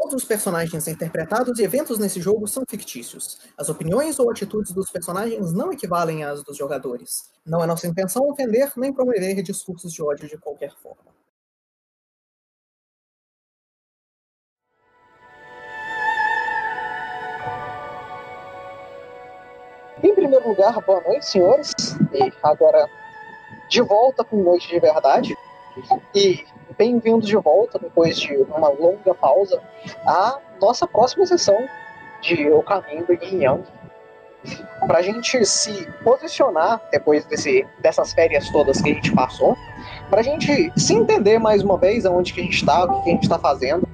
Todos os personagens interpretados e eventos nesse jogo são fictícios. As opiniões ou atitudes dos personagens não equivalem às dos jogadores. Não é nossa intenção ofender nem promover discursos de ódio de qualquer forma. Em primeiro lugar, boa noite, senhores. E agora, de volta com Noite de Verdade. E bem-vindos de volta, depois de uma longa pausa, à nossa próxima sessão de O Caminho do Yin Yang. Para a gente se posicionar depois desse, dessas férias todas que a gente passou, para a gente se entender mais uma vez aonde que a gente está, o que, que a gente está fazendo,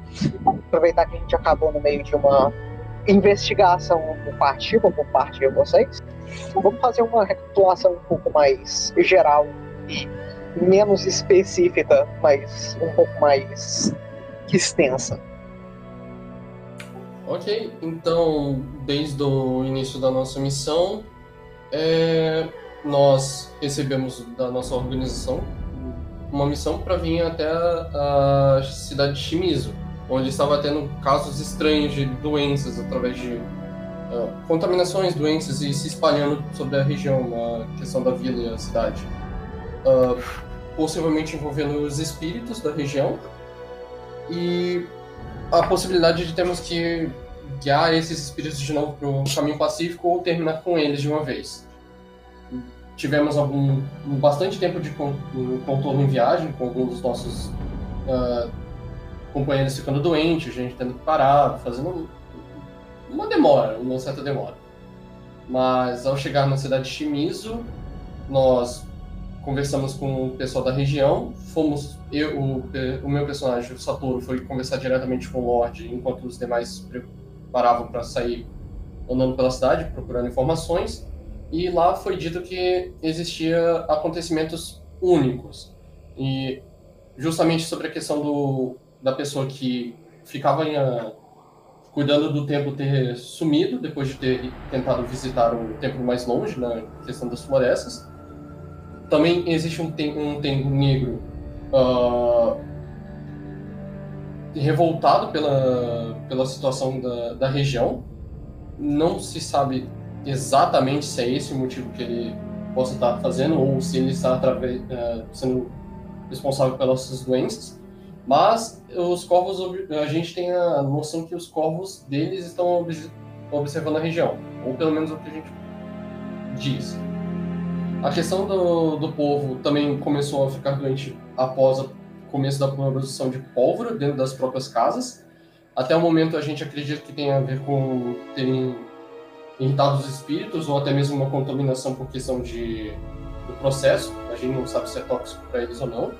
aproveitar que a gente acabou no meio de uma investigação compartilhada por parte de vocês, vamos fazer uma recapitulação um pouco mais geral e menos específica, mas um pouco mais extensa. Ok, então, desde o início da nossa missão, é, nós recebemos da nossa organização uma missão para vir até a, a, cidade de Shimizu, onde estava tendo casos estranhos de doenças através de uh, contaminações, doenças e se espalhando sobre a região, a questão da vila e a cidade. Uh, possivelmente envolvendo os espíritos da região e a possibilidade de termos que guiar esses espíritos de novo para o caminho pacífico ou terminar com eles de uma vez. Tivemos algum bastante tempo de contorno em viagem com alguns dos nossos uh, companheiros ficando doentes, gente tendo que parar, fazendo uma demora, uma certa demora. Mas ao chegar na cidade de Shimizu, nós conversamos com o pessoal da região, fomos, eu, o, o meu personagem, o Satoru, foi conversar diretamente com o Lorde, enquanto os demais se preparavam para sair andando pela cidade, procurando informações, e lá foi dito que existia acontecimentos únicos. E justamente sobre a questão do, da pessoa que ficava em, uh, cuidando do templo ter sumido, depois de ter tentado visitar o templo mais longe, na questão das florestas, também existe um, tem, um tempo negro uh, revoltado pela, pela situação da, da região. Não se sabe exatamente se é esse o motivo que ele possa estar fazendo ou se ele está através, uh, sendo responsável pelas suas doenças. Mas os corvos, a gente tem a noção que os corvos deles estão observando a região, ou pelo menos o que a gente diz. A questão do, do povo também começou a ficar doente após o começo da produção de pólvora dentro das próprias casas. Até o momento a gente acredita que tem a ver com terem irritado os espíritos ou até mesmo uma contaminação por questão de, do processo. A gente não sabe se é tóxico para eles ou não.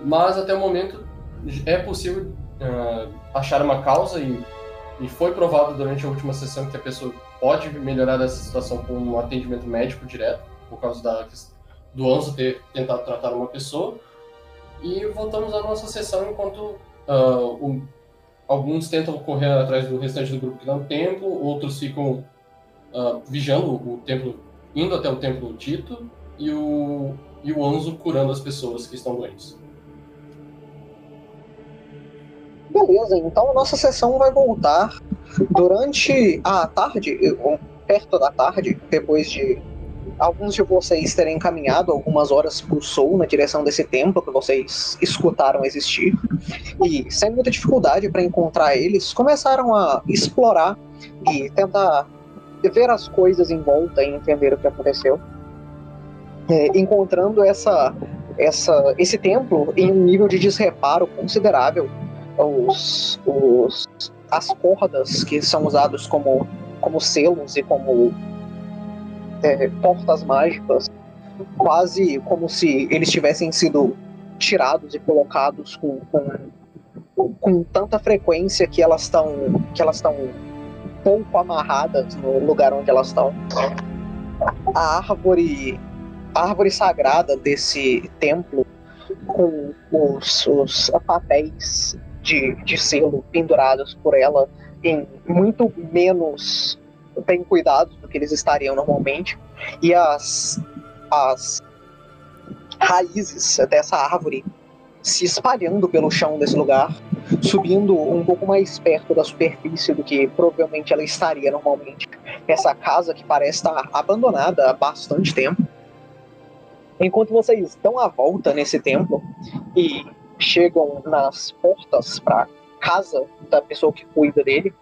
Mas até o momento é possível uh, achar uma causa e, e foi provado durante a última sessão que a pessoa pode melhorar dessa situação com um atendimento médico direto, por causa da, do Anzo ter tentado tratar uma pessoa. E voltamos à nossa sessão enquanto uh, o, alguns tentam correr atrás do restante do grupo que dá no templo, outros ficam uh, vigiando o templo, indo até o templo Tito, e o, e o Anzo curando as pessoas que estão doentes. Beleza, então nossa sessão vai voltar durante a tarde, perto da tarde, depois de alguns de vocês terem caminhado algumas horas por sul na direção desse templo que vocês escutaram existir e sem muita dificuldade para encontrar eles começaram a explorar e tentar ver as coisas em volta e entender o que aconteceu. É, encontrando essa essa esse templo em um nível de desreparo considerável os, os as cordas que são usados como, como selos e como é, portas mágicas, quase como se eles tivessem sido tirados e colocados com, com, com tanta frequência que elas estão que elas estão pouco amarradas no lugar onde elas estão. A árvore a árvore sagrada desse templo com os, os papéis de, de selo pendurados por ela em muito menos bem cuidados do que eles estariam normalmente. E as, as raízes dessa árvore se espalhando pelo chão desse lugar subindo um pouco mais perto da superfície do que provavelmente ela estaria normalmente. Essa casa que parece estar abandonada há bastante tempo. Enquanto vocês dão a volta nesse templo e chegam nas portas para casa da pessoa que cuida dele,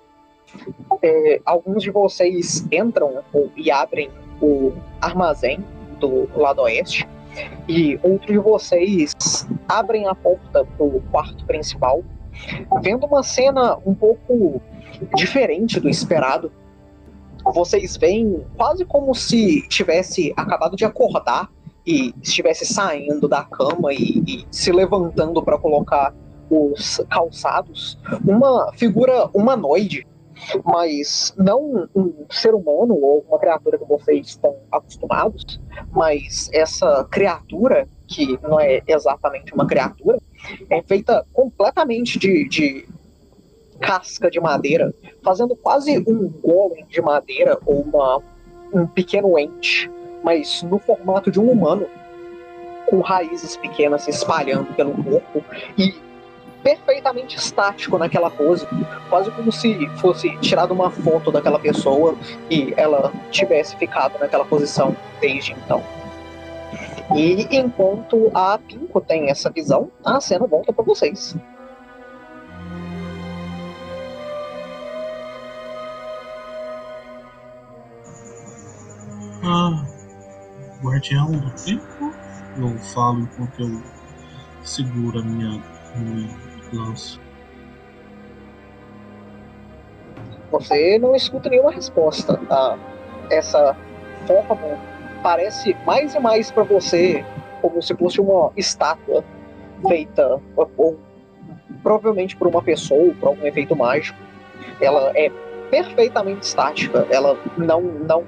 é, alguns de vocês entram e abrem o armazém do lado oeste e outros de vocês abrem a porta pro quarto principal, vendo uma cena um pouco diferente do esperado. Vocês veem quase como se tivesse acabado de acordar e estivesse saindo da cama e, e se levantando para colocar os calçados, uma figura humanoide mas não um ser humano ou uma criatura que vocês estão acostumados, mas essa criatura, que não é exatamente uma criatura, é feita completamente de, de casca de madeira, fazendo quase um golem de madeira ou uma, um pequeno ente, mas no formato de um humano, com raízes pequenas se espalhando pelo corpo e perfeitamente estático naquela pose, quase como se fosse tirado uma foto daquela pessoa e ela tivesse ficado naquela posição desde então. E enquanto a Pinko tem essa visão, a cena volta para vocês. Guardião do tempo? Eu falo enquanto eu seguro a minha, minha lanço. Você não escuta nenhuma resposta a essa forma. Parece mais e mais para você como se fosse uma estátua feita ou, provavelmente por uma pessoa ou por algum efeito mágico. Ela é perfeitamente estática. Ela não não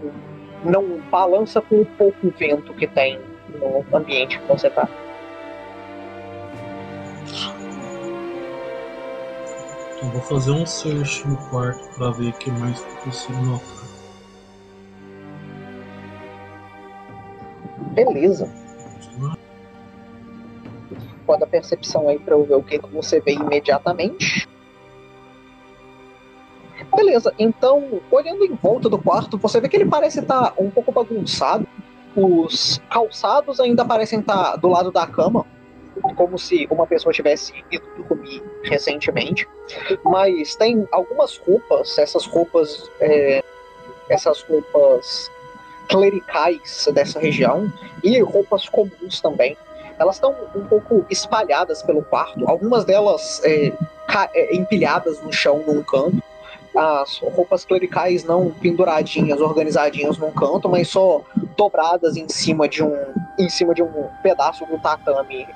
não balança com o pouco vento que tem no ambiente que você está. Eu vou fazer um search no quarto para ver o que mais eu consigo notar. Beleza. Pode a percepção aí para eu ver o que, que você vê imediatamente. Beleza, então, olhando em volta do quarto, você vê que ele parece estar um pouco bagunçado. Os calçados ainda parecem estar do lado da cama, como se uma pessoa tivesse ido dormir recentemente, mas tem algumas roupas, essas roupas, é, essas roupas clericais dessa região e roupas comuns também. Elas estão um pouco espalhadas pelo quarto, algumas delas é, é, empilhadas no chão num canto, as roupas clericais não penduradinhas, organizadinhas num canto, mas só dobradas em cima de um em cima de um pedaço do tatame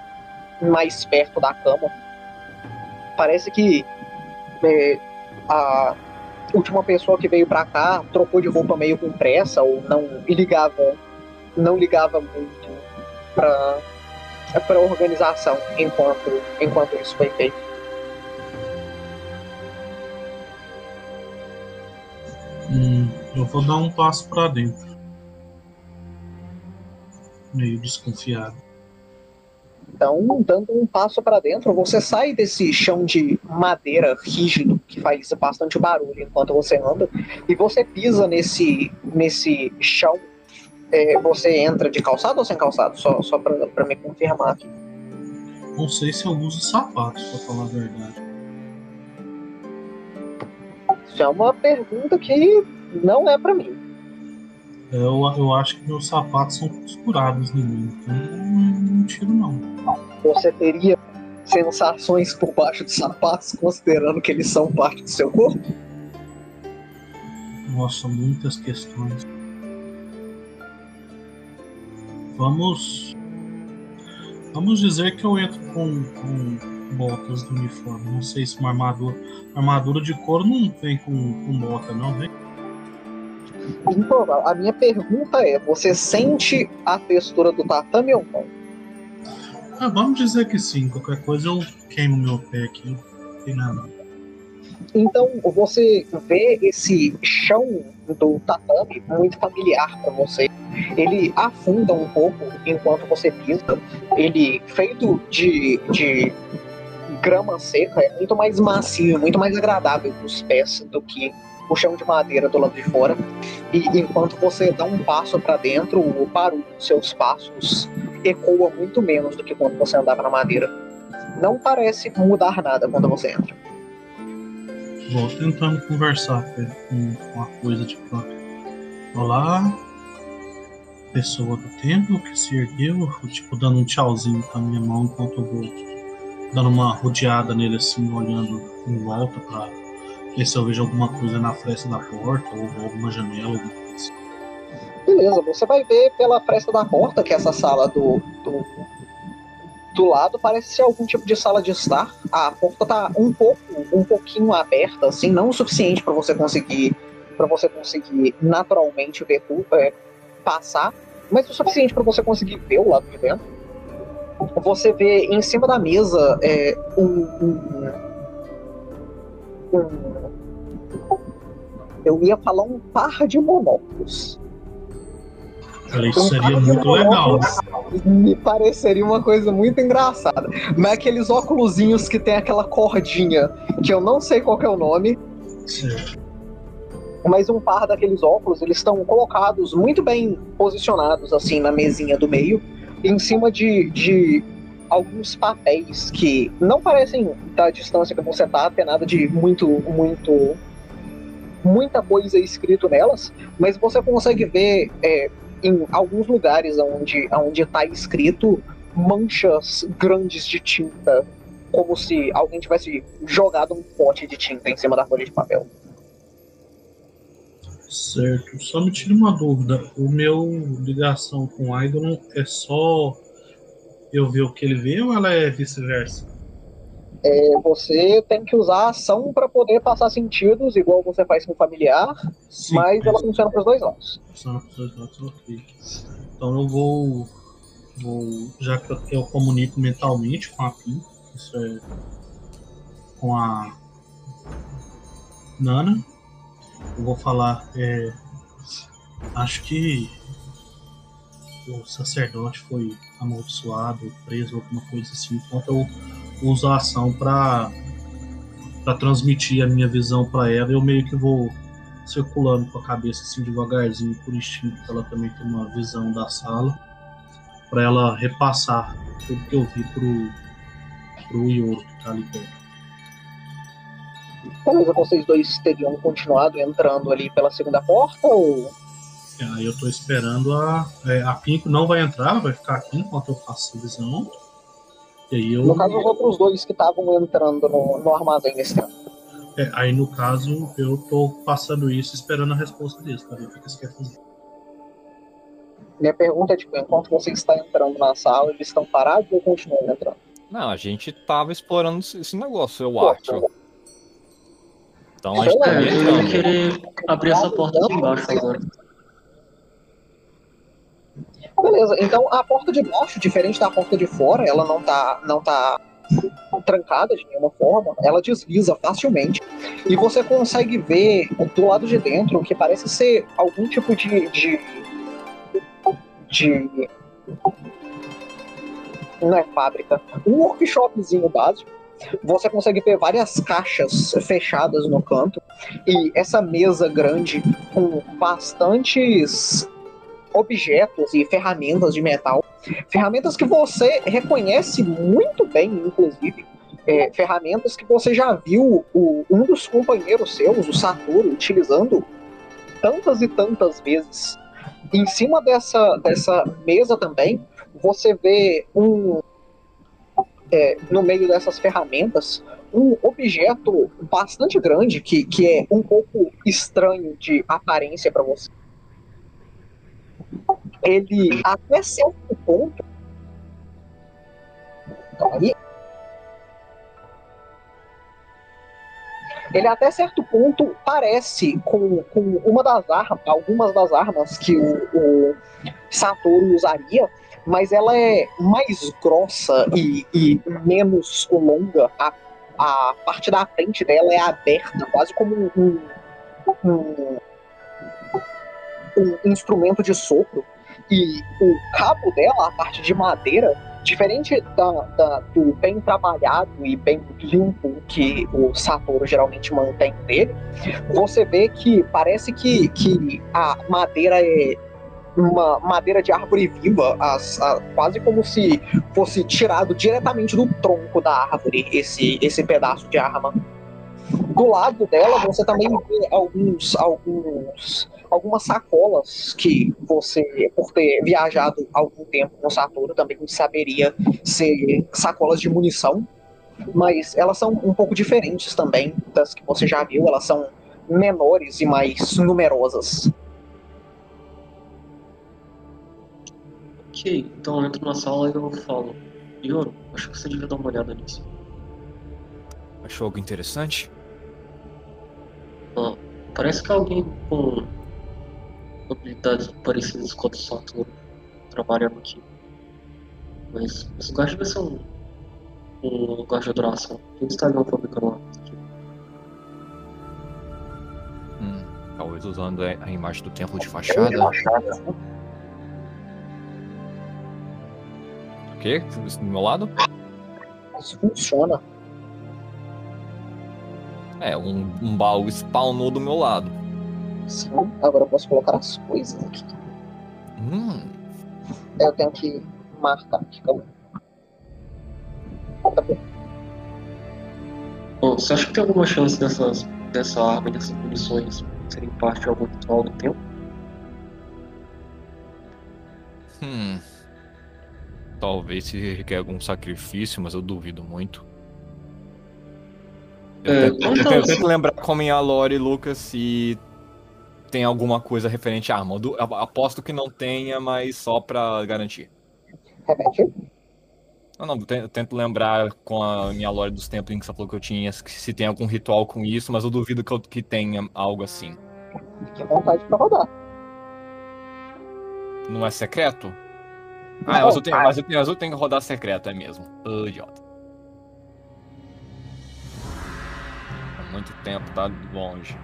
mais perto da cama. Parece que é, a última pessoa que veio para cá trocou de roupa meio com pressa ou não ligava não ligava muito para para organização enquanto enquanto isso foi feito. Hum, eu vou dar um passo para dentro, meio desconfiado. Então, dando um passo para dentro, você sai desse chão de madeira rígido que faz bastante barulho enquanto você anda e você pisa nesse nesse chão. É, você entra de calçado ou sem calçado? Só, só para me confirmar aqui. Não sei se eu uso sapatos, para falar a verdade. Isso é uma pergunta que não é para mim. Eu, eu acho que meus sapatos são costurados em mim, então não, não tiro não. Você teria sensações por baixo dos sapatos, considerando que eles são parte do seu corpo? Nossa, muitas questões. Vamos. Vamos dizer que eu entro com, com botas do uniforme. Não sei se uma armadura. Armadura de couro não vem com, com bota, não, vem? Então, a minha pergunta é: você sente a textura do tatame ou não? Ah, vamos dizer que sim. Qualquer coisa eu queimo meu pé aqui. Não tem nada. Então você vê esse chão do tatame muito familiar para você. Ele afunda um pouco enquanto você pisa. Ele feito de, de grama seca é muito mais macio, muito mais agradável para os pés do que o chão de madeira do lado de fora. E enquanto você dá um passo para dentro, o barulho dos seus passos ecoa muito menos do que quando você andava na madeira. Não parece mudar nada quando você entra. Vou tentando conversar com, com a coisa tipo. Olá, pessoa do templo que se ergueu, tipo, dando um tchauzinho com a minha mão enquanto eu vou dando uma rodeada nele assim, olhando em volta pra ver se eu vejo alguma coisa na fresta da porta ou alguma janela, alguma coisa assim. Beleza, você vai ver pela fresta da porta que essa sala do, do, do lado parece ser algum tipo de sala de estar. A porta tá um pouco, um pouquinho aberta, assim, não o suficiente para você conseguir para você conseguir naturalmente ver tudo, é, passar, mas o suficiente para você conseguir ver o lado de dentro. Você vê em cima da mesa é, um, um, um, Eu ia falar um par de monóculos. Isso seria muito legal. Me pareceria uma coisa muito engraçada. Mas aqueles óculosinhos que tem aquela cordinha, que eu não sei qual é o nome. Certo mas um par daqueles óculos, eles estão colocados muito bem posicionados, assim, na mesinha do meio, em cima de, de alguns papéis que não parecem da distância que você tá ter nada de muito, muito, muita coisa escrito nelas, mas você consegue ver é, em alguns lugares onde, onde tá escrito manchas grandes de tinta, como se alguém tivesse jogado um pote de tinta em cima da folha de papel. Certo. Só me tira uma dúvida. O meu ligação com o Idol é só eu ver o que ele vê ou ela é vice-versa? É, você tem que usar a ação para poder passar sentidos, igual você faz com o familiar, Sim, mas ela funciona para os dois lados. Funciona para os dois lados, ok. Então eu vou, vou já que eu, eu comunico mentalmente com a Pim, isso é com a Nana, eu vou falar. É, acho que o sacerdote foi amaldiçoado, preso, alguma coisa assim. Enquanto eu uso a ação para para transmitir a minha visão para ela, eu meio que vou circulando com a cabeça assim devagarzinho por instinto, para ela também ter uma visão da sala, para ela repassar tudo que eu vi pro pro Yoro que tá ali perto. Beleza, vocês dois teriam continuado entrando ali pela segunda porta ou. Aí é, eu tô esperando a. É, a Pinko não vai entrar, vai ficar aqui enquanto eu faço a visão. E aí eu... No caso, os outros dois que estavam entrando no, no armazém nesse tempo. É, aí no caso, eu tô passando isso esperando a resposta deles, para ver o que eles querem fazer. Minha pergunta é, tipo, enquanto você está entrando na sala, eles estão parados ou continuam entrando? Não, a gente tava explorando esse negócio, eu Pô, acho. Então a gente é, eu ia querer abrir essa porta de baixo agora. Beleza, então a porta de baixo, diferente da porta de fora, ela não tá, não tá trancada de nenhuma forma, ela desliza facilmente e você consegue ver do lado de dentro o que parece ser algum tipo de, de, de não é fábrica, um workshopzinho básico você consegue ver várias caixas fechadas no canto e essa mesa grande com bastantes objetos e ferramentas de metal. Ferramentas que você reconhece muito bem, inclusive. É, ferramentas que você já viu o, um dos companheiros seus, o Satoru, utilizando tantas e tantas vezes. Em cima dessa, dessa mesa também, você vê um, é, no meio dessas ferramentas um objeto bastante grande que, que é um pouco estranho de aparência para você. Ele até certo ponto. Ele até certo ponto parece com, com uma das armas, algumas das armas que o, o Satoru usaria, mas ela é mais grossa e, e menos longa. A, a parte da frente dela é aberta, quase como um, um, um instrumento de sopro. E o cabo dela, a parte de madeira, Diferente da, da- do bem trabalhado e bem limpo que o Satoru geralmente mantém nele, você vê que parece que, que a madeira é uma madeira de árvore viva, as- a- quase como se fosse tirado diretamente do tronco da árvore esse, esse pedaço de arma. Do lado dela você também vê alguns, alguns, algumas sacolas que você, por ter viajado algum tempo com Saturno, também saberia ser sacolas de munição, mas elas são um pouco diferentes também das que você já viu, elas são menores e mais numerosas. Ok, então eu entro na sala e eu falo. Yoro, acho que você devia dar uma olhada nisso. Achou algo interessante? Ah, parece que alguém com habilidades parecidas com a do Saturno trabalhando aqui. Mas esse lugar deve ser um, um lugar de adoração. Eles estariam fabricando armas aqui. Hum, talvez usando a imagem do templo de fachada. O quê? Isso Do meu lado? Isso funciona. É, um, um baú spawnou do meu lado. Sim. Agora eu posso colocar as coisas aqui. Hum, Eu tenho que marcar aqui, calma. Tá bom. Bom, você acha que tem alguma chance dessas, dessa arma e dessas munições serem parte de algum ritual do tempo? Talvez se requer algum sacrifício, mas eu duvido muito. Eu, É, tento, eu então, tento- eu tento lembrar como em a Lore, Lucas, se tem alguma coisa referente à arma. Eu aposto que não tenha, mas só pra garantir. Repete. Não, não, eu te- eu tento lembrar com a minha lore dos tempos em que você falou que eu tinha, se tem algum ritual com isso, mas eu duvido que, eu- que tenha algo assim. Fique à vontade pra rodar. Não é secreto? Ah, eu tenho, mas eu tenho, mas eu tenho que rodar secreto, é mesmo. Idiota. Há muito tempo, tá longe.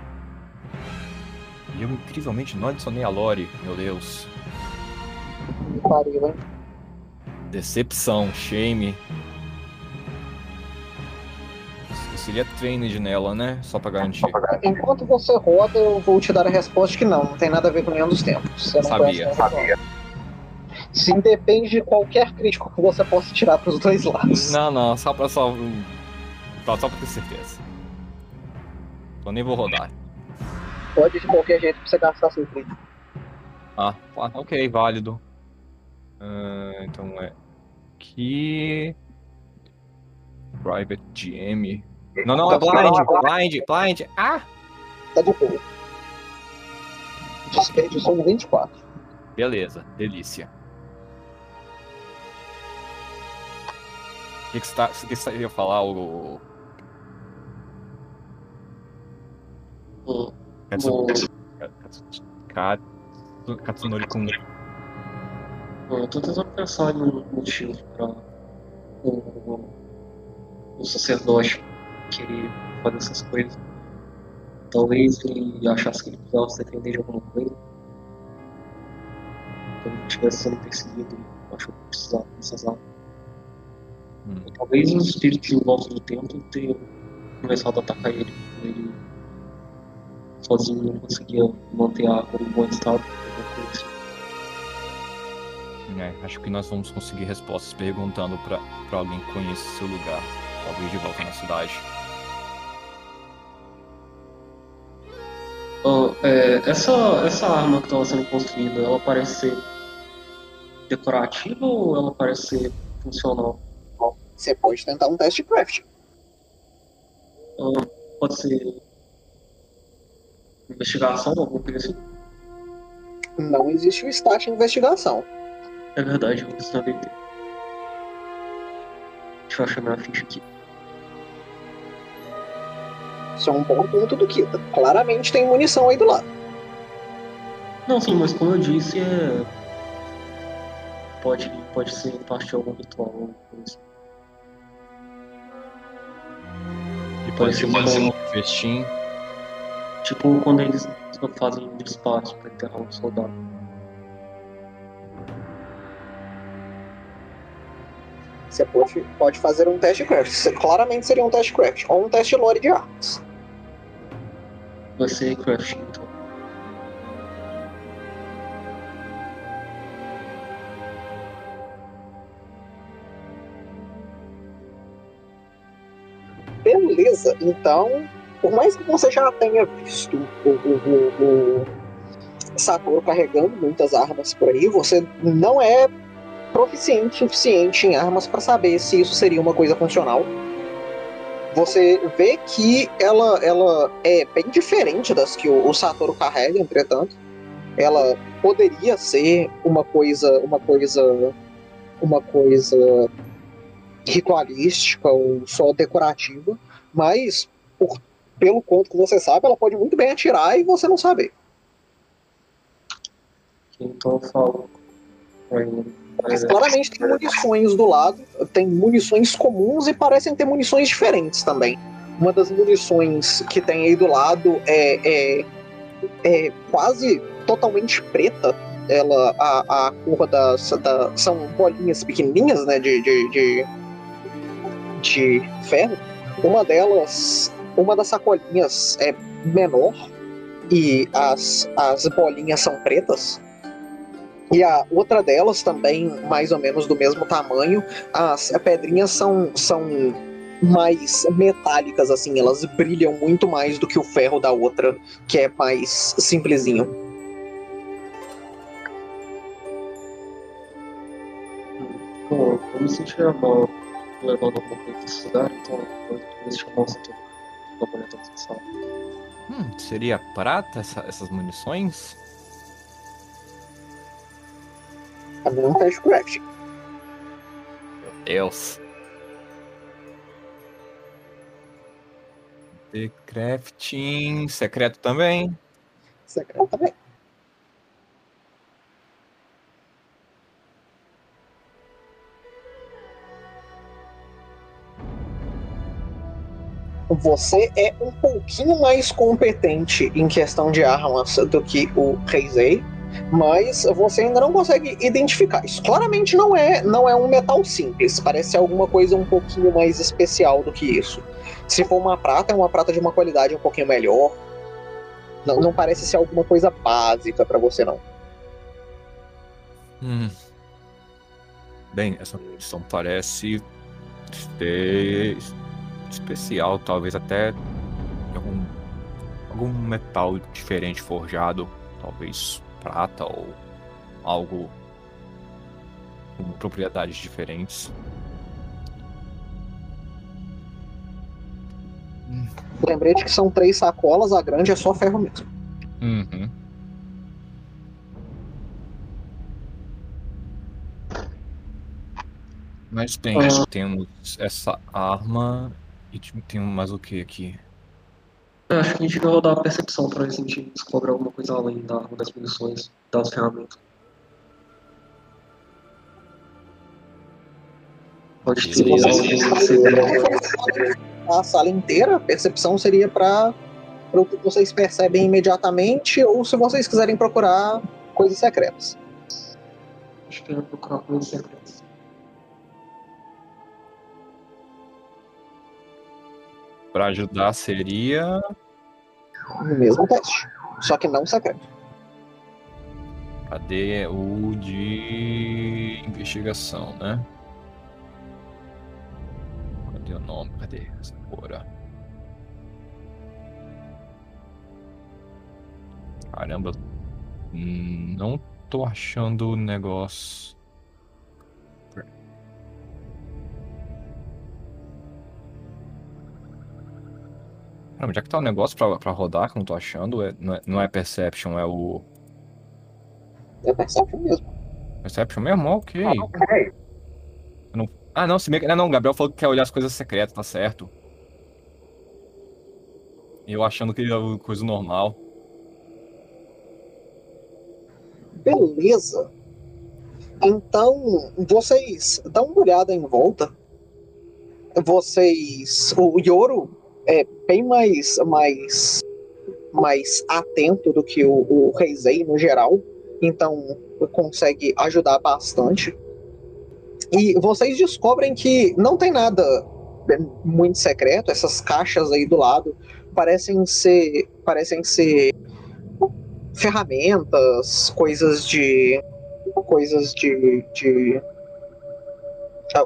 E eu incrivelmente não adicionei a lore, meu Deus. Que pariu, hein? Decepção, shame. Eu seria trained nela, né? Só pra garantir. Enquanto você roda, eu vou te dar a resposta que não, não tem nada a ver com nenhum dos tempos. Você não Sabia. ritual. Sim, depende de qualquer crítico que você possa tirar pros dois lados. Não, não, só pra só. Só só pra ter certeza. Eu nem vou rodar. Pode de qualquer jeito pra você gastar seu crítico. Ah, ah, ok, válido. Ah, então é. Aqui. Private GM. Não, não, é blind, blind, blind. Ah! Tá de boa. Desperdiçou um 24. Beleza, delícia. O que, que você tá. O que você ia falar, o. Katsu- Katsunori Kun. eu tô tentando pensar um motivo pra o, o sacerdote querer fazer essas coisas. Talvez ele achasse que ele precisava se defender de alguma coisa. Quando ele estivesse sendo perseguido, achou que precisava dessas armas. Hum. Talvez os espíritos volta do templo tenham começado a atacar ele. Ele sozinho não conseguia manter a árvore em bom estado. É, acho que nós vamos conseguir respostas perguntando pra alguém que conheça o seu lugar. Talvez de volta na cidade. Ah, é, essa, essa arma que estava sendo construída, ela parece ser decorativa ou ela parece ser funcional? Você pode tentar um teste de craft. Ah, pode ser investigação, alguma coisa assim? Não existe o stat em investigação. É verdade, eu na BT. Deixa eu achar minha ficha aqui. Isso é um bom ponto do Kita. Claramente tem munição aí do lado. Não, sim, mas como eu disse, é. Pode, pode ser parte de algum ritual. alguma coisa pode ser um festim. Tipo quando eles fazem disparos pra enterrar um soldado. Você pode, pode fazer um teste de craft. Você- claramente seria um teste de craft. Ou um teste de lore de armas. Vai ser crafting, então. Por mais que você já tenha visto o, o, o, o Satoru carregando muitas armas por aí, você não é proficiente suficiente em armas para saber se isso seria uma coisa funcional. Você vê que ela, ela é bem diferente das que o, o Satoru carrega, entretanto. Ela poderia ser uma coisa, uma coisa, uma coisa ritualística ou só decorativa, mas por- pelo quanto que você sabe, ela pode muito bem atirar e você não saber. Então falo. ele, Mas é, claramente tem munições do lado, tem munições comuns e parecem ter munições diferentes também. Uma das munições que tem aí do lado é, é, é quase totalmente preta. Ela, a, a cor das, da, são bolinhas pequenininhas, né, de, de, de, de ferro. Uma delas, uma das sacolinhas é menor e as, as bolinhas são pretas. E a outra delas também, mais ou menos do mesmo tamanho, as pedrinhas são, são mais metálicas, assim, elas brilham muito mais do que o ferro da outra, que é mais simplesinho. Eu me a mal levando coisa desse lugar, então Hum, seria prata essa- essas munições? Também um teste craft. Meu Deus. The crafting secreto também. Secreto também. Você é um pouquinho mais competente em questão de armas do que o Reisei, mas você ainda não consegue identificar. Isso claramente não é, não é um metal simples, parece alguma coisa um pouquinho mais especial do que isso. Se for uma prata, é uma prata de uma qualidade um pouquinho melhor. Não, não parece ser alguma coisa básica pra você, não. Hum. Bem, essa munição parece especial, talvez até algum, algum metal diferente forjado, talvez prata ou algo com propriedades diferentes. Lembrete que são três sacolas, a grande é só ferro mesmo. Uhum. Mas bem, Ah. temos essa arma e tipo, tem mais o que aqui? Eu acho que a gente vai rodar a percepção pra ver se a gente descobre alguma coisa além da das munições, das ferramentas. Pode Se ter vocês- algo que você A sala inteira, a percepção seria para o que vocês percebem imediatamente, ou se vocês quiserem procurar coisas secretas. Acho que eu ia procurar coisas secretas. Pra ajudar seria. No mesmo teste. Só que não secreto. Cadê o de investigação, né? Cadê o nome? Cadê essa porra? Caramba, hum, não tô achando o negócio. Onde é que tá o negócio pra, pra rodar que eu não tô achando? É- não, é, não é Perception, é o. É perception mesmo. Perception mesmo? Ok. Não- Ah, não, se bem que. Ah, não, o Gabriel falou que quer olhar as coisas secretas, tá certo. Eu achando que é coisa normal. Beleza. Então, vocês dão uma olhada em volta. Vocês. O Yoro é bem mais, mais, mais atento do que o, o Reisei no geral. Então, consegue ajudar bastante. E vocês descobrem que não tem nada muito secreto, essas caixas aí do lado parecem ser parecem ser ferramentas, coisas de coisas de, de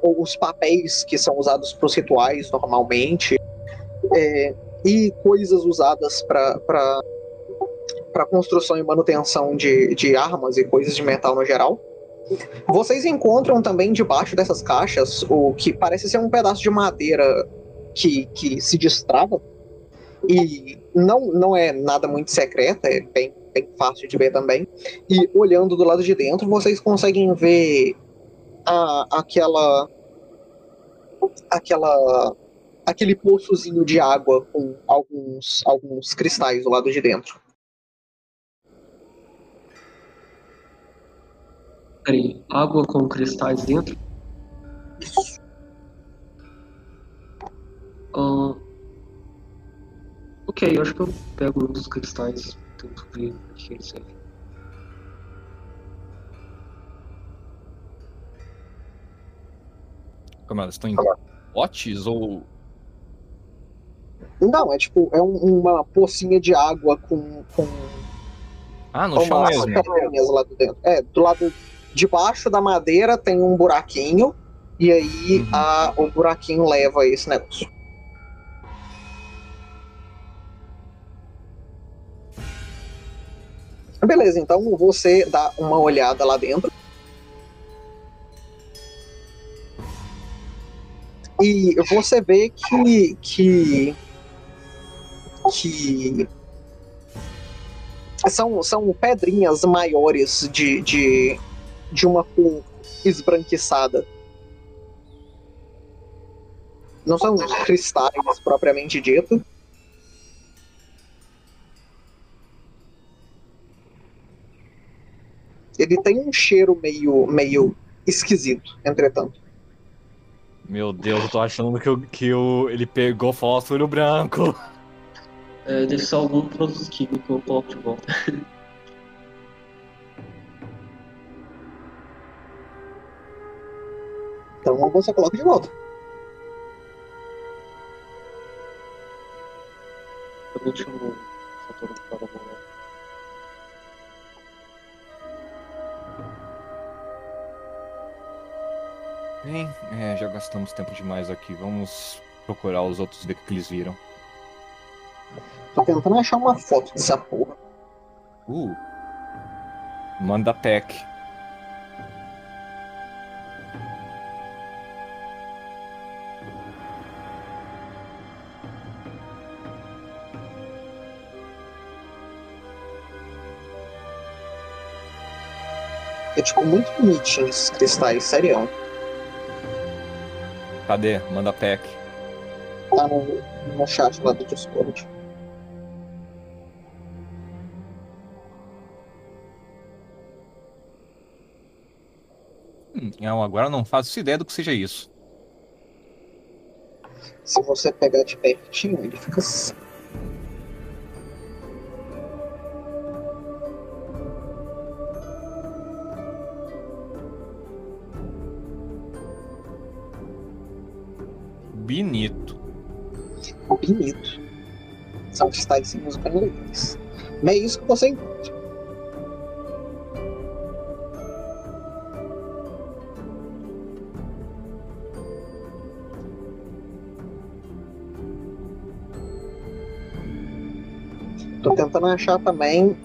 os papéis que são usados para os rituais normalmente é, e coisas usadas para para construção e manutenção de, de armas e coisas de metal no geral. Vocês encontram também debaixo dessas caixas o que parece ser um pedaço de madeira que, que se destrava. E não, não é nada muito secreto, é bem, bem fácil de ver também. E olhando do lado de dentro, vocês conseguem ver a, aquela. aquela. Aquele poçozinho de água com alguns, alguns cristais do lado de dentro. Peraí, água com cristais dentro? Isso. Ah, ok, eu acho que eu pego um dos cristais, tento ver o que ele serve. Como elas estão em potes ou. Não, é tipo, é um- uma pocinha de água com, com Ah, no chão mesmo. lá do dentro. É, do lado de baixo da madeira tem um buraquinho, e aí Uhum. a, o buraquinho leva esse negócio. Beleza, então você dá uma olhada lá dentro. E você vê que. que. Que são, são pedrinhas maiores de, de, de uma cor esbranquiçada. Não são cristais propriamente dito. Ele tem um cheiro meio, meio esquisito, entretanto. Meu Deus, eu tô achando que, eu, que eu, ele pegou fósforo branco. É, deve ser algum produto químico, eu coloco de volta. Então você coloca de volta. Eu deixo cara bom. Bem, é, já gastamos tempo demais aqui. Vamos procurar os outros ver o que eles viram. Tô tentando achar uma foto dessa porra. Uh. Manda pack. É tipo muito bonitinho esses cristais, sério. Cadê? Manda pack. Tá no, no chat lá do Discord. Não, agora eu não faço ideia do que seja isso. Se você pegar de pertinho, ele fica assim. Bonito. bonito. São cristais sem música em inglês. Não é isso que você encontra. Tô tentando achar também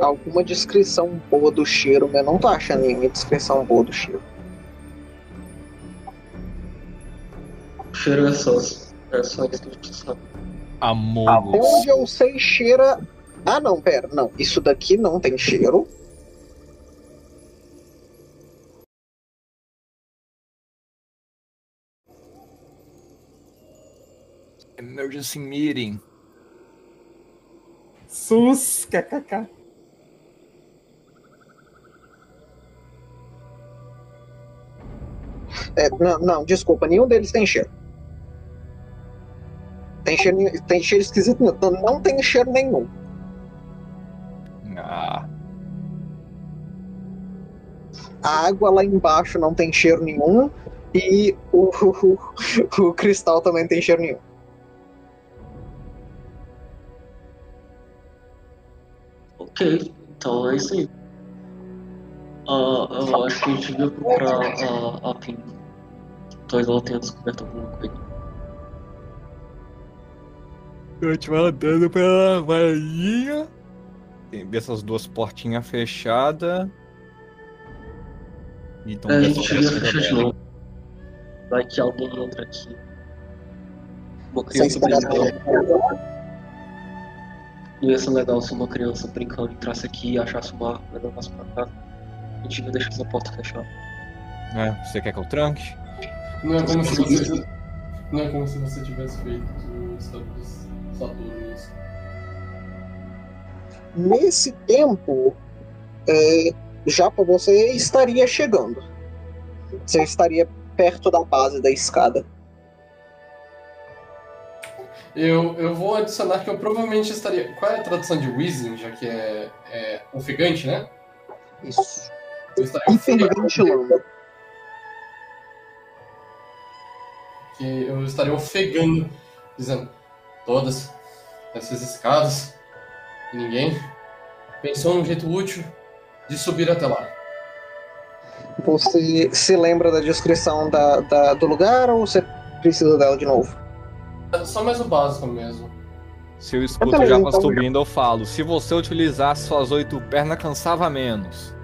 alguma descrição boa do cheiro, mas não tô achando nenhuma descrição boa do cheiro. O cheiro é só, é só isso que a gente sabe. Até onde eu sei, cheira. Ah, não, pera, não. Isso daqui não tem cheiro. Emergency meeting. Sus, kkk. É, não, não, desculpa, nenhum deles tem cheiro. Tem cheiro, tem cheiro esquisito, não, não tem cheiro nenhum. Ah, a água lá embaixo não tem cheiro nenhum e o, o, o cristal também não tem cheiro nenhum. Ok, então é isso aí. Ah, eu acho que a gente devia procurar a, a Pim. Talvez ela tenha descoberto alguma coisa. Eu te mandando pela varinha. Tem ver essas duas portinhas fechadas. Então, É, a gente devia fechar de novo. Vai que alguém entra aqui. Criança estão brincando. Não ia ser legal se uma criança brincando entrasse aqui e achasse uma arma e levasse pra casa. A gente devia deixar essa porta fechada. É, você quer que eu tranque? Não é como se você. Não é como se você tivesse feito o estado de Saturno isso. Nesse tempo, é, já para você estaria chegando. Você estaria perto da base da escada. Eu, eu vou adicionar que eu provavelmente estaria. Qual é a tradução de Wheezing, já que é, é ofegante, né? Isso. Eu estaria ofegante, que eu estaria ofegando, dizendo: todas essas escadas, ninguém pensou num jeito útil de subir até lá. Você se lembra da descrição da, da- do lugar ou você precisa dela de novo? É Só mais o básico mesmo. Se eu escuto já então- subindo, eu falo. Se você utilizasse suas oito pernas, cansava menos.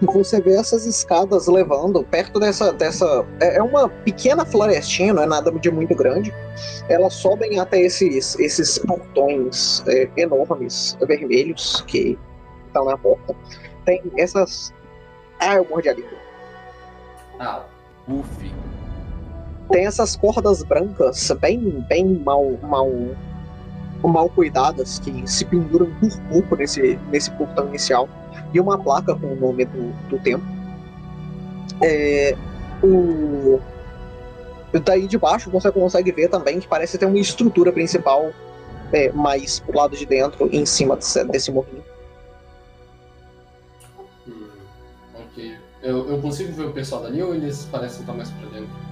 E você vê essas escadas levando perto dessa. dessa é é uma pequena florestinha, não é nada de muito grande. Elas sobem até esses, esses portões é, enormes, vermelhos, que estão na porta. Tem essas. Ah, eu mordi a língua. Ah, Uf. Tem essas cordas brancas bem, bem mal, mal, mal cuidadas que se penduram por pouco nesse, nesse portão inicial e uma placa com o nome do, do templo. É, o, daí de baixo você consegue ver também que parece ter uma estrutura principal é, mais pro lado de dentro, em cima desse, desse morrinho. hum, ok. Eu, eu consigo ver o pessoal dali ou eles parecem estar mais pra dentro?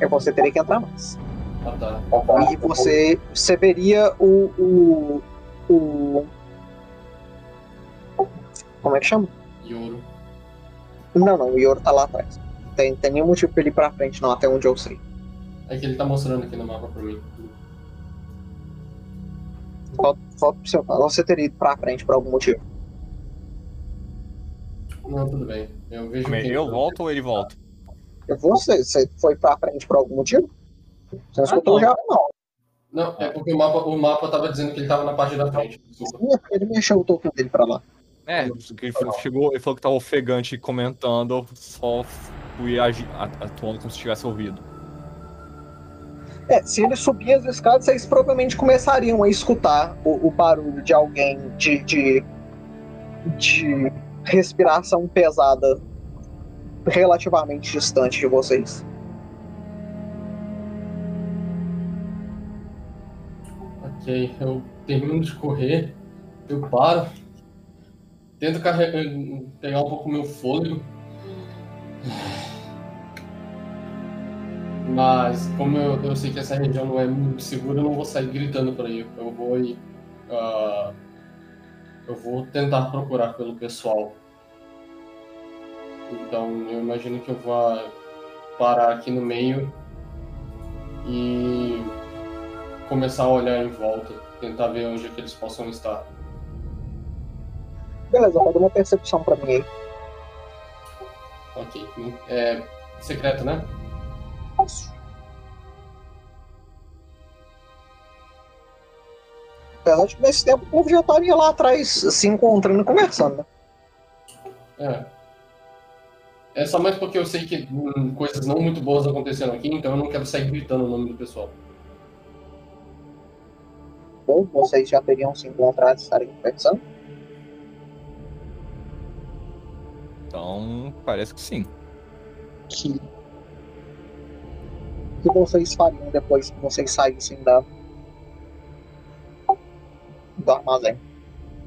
É você teria que entrar mais. Ah, tá. E você, você veria o, o, o. Como é que chama? Yoro. Não, não, o Yoro tá lá atrás. Tem, tem nenhum motivo pra ele ir pra frente, não, até onde eu sei. É que ele tá mostrando aqui no mapa pra mim. Volta, volta pro seu lado. Você teria ido pra frente por algum motivo. Não, tudo bem. Eu vejo quem- Eu volto ou ele volta? Você, você foi pra frente por algum motivo? Você não escutou não. já? Não. Não, é porque o mapa, o mapa tava dizendo que ele tava na parte da frente. Sim, é porque ele mexeu o token dele pra lá. É, ele falou- chegou, ele falou que tava ofegante comentando, eu só fui agi- atuando como se tivesse ouvido. É, se ele subir as escadas, vocês provavelmente começariam a escutar o, o barulho de alguém de, de, de respiração pesada relativamente distante de vocês. Ok, eu termino de correr, eu paro, tento carre- pegar um pouco meu fôlego. Mas como eu, eu sei que essa região não é muito segura, eu não vou sair gritando por aí. Eu vou ir, ah, eu vou tentar procurar pelo pessoal. Então eu imagino que eu vou parar aqui no meio e começar a olhar em volta, tentar ver onde é que eles possam estar. Beleza, roda uma percepção pra mim aí. Ok. É secreto, né? Apesar de que nesse tempo o povo já estaria lá atrás se encontrando e conversando, né? É. É só mais porque eu sei que hum, coisas não muito boas aconteceram aqui, então eu não quero sair gritando o nome do pessoal. Ou vocês já teriam se encontrado e estariam conversando. Então, parece que sim. Sim. O que vocês fariam depois que vocês saíssem da... do armazém?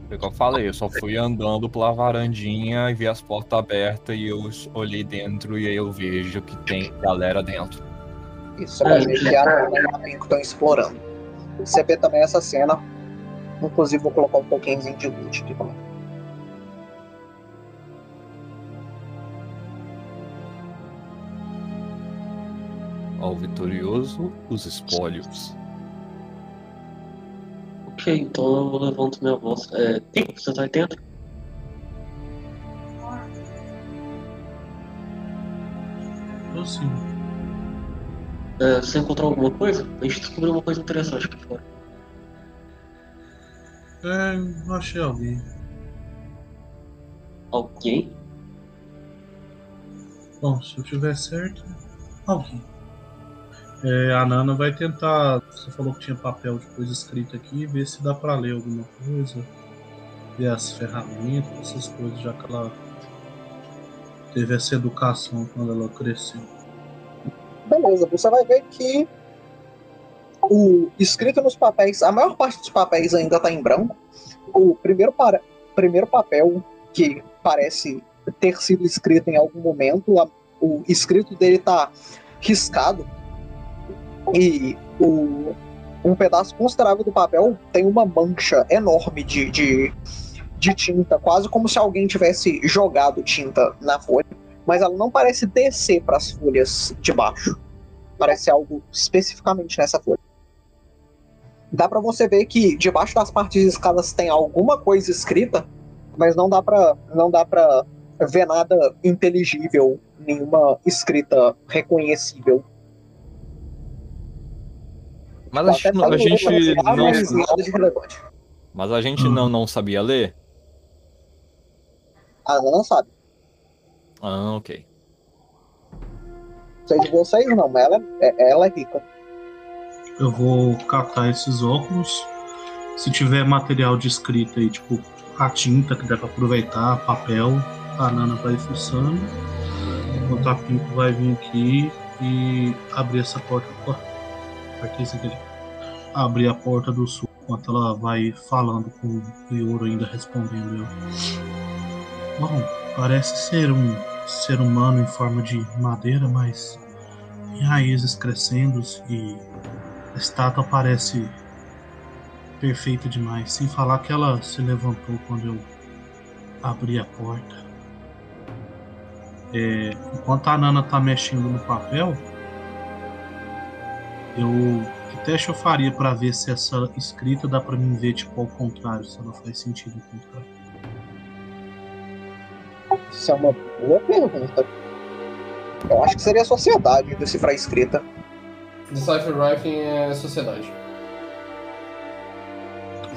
Foi o que eu falei, eu só fui andando pela varandinha e vi as portas abertas e eu olhei dentro e aí eu vejo que tem galera dentro. Isso, ver que a e Pinko estão explorando. Você vê também essa cena. Inclusive, vou colocar um pouquinho de loot aqui também. Ao vitorioso, os espólios. Ok, então eu levanto minha voz. É, Tem, você tá aí dentro? Tô sim. É, você encontrou alguma coisa? A gente descobriu uma coisa interessante aqui fora. É, achei alguém. Alguém? Bom, se eu tiver certo, alguém. É, a Nana vai tentar. Você falou que tinha papel de coisa escrita aqui, ver se dá pra ler alguma coisa. Ver as ferramentas, essas coisas, já que ela teve essa educação quando ela cresceu. Beleza, você vai ver que o escrito nos papéis, a maior parte dos papéis ainda está em branco. O primeiro, para, primeiro papel que parece ter sido escrito em algum momento, a- o escrito dele está riscado e o, um pedaço considerável do papel tem uma mancha enorme de, de, de tinta, quase como se alguém tivesse jogado tinta na folha, mas ela não parece descer para as folhas de baixo. Parece algo especificamente nessa folha. Dá pra você ver que debaixo das partes escadas tem alguma coisa escrita, mas não dá pra não dá para ver nada inteligível, nenhuma escrita reconhecível. Mas a Até gente, não- tá a no gente não, mas a gente não, não sabia ler? A Ana não sabe. Ah, ok. Sei de vocês não, mas ela é, ela é rica. Eu vou catar esses óculos. Se tiver material de escrita aí, tipo a tinta que dá pra aproveitar, papel, a Nana vai fuçando. Enquanto a Pinko vai vir aqui e abrir essa porta. Ó, aqui, aqui. Abrir a porta do sul enquanto ela vai falando com o Yoro ainda respondendo eu. Bom, parece ser um ser humano em forma de madeira, mas em raízes crescendo e a estátua parece perfeita demais, sem falar que ela se levantou quando eu abri a porta. É, enquanto a Nana tá mexendo no papel, eu que teste eu faria para ver se essa escrita dá para mim ver tipo ao contrário, se ela faz sentido ao contrário. Isso é uma boa pergunta. Eu acho que seria a sociedade decifrar a escrita. Decipher Writing é sociedade.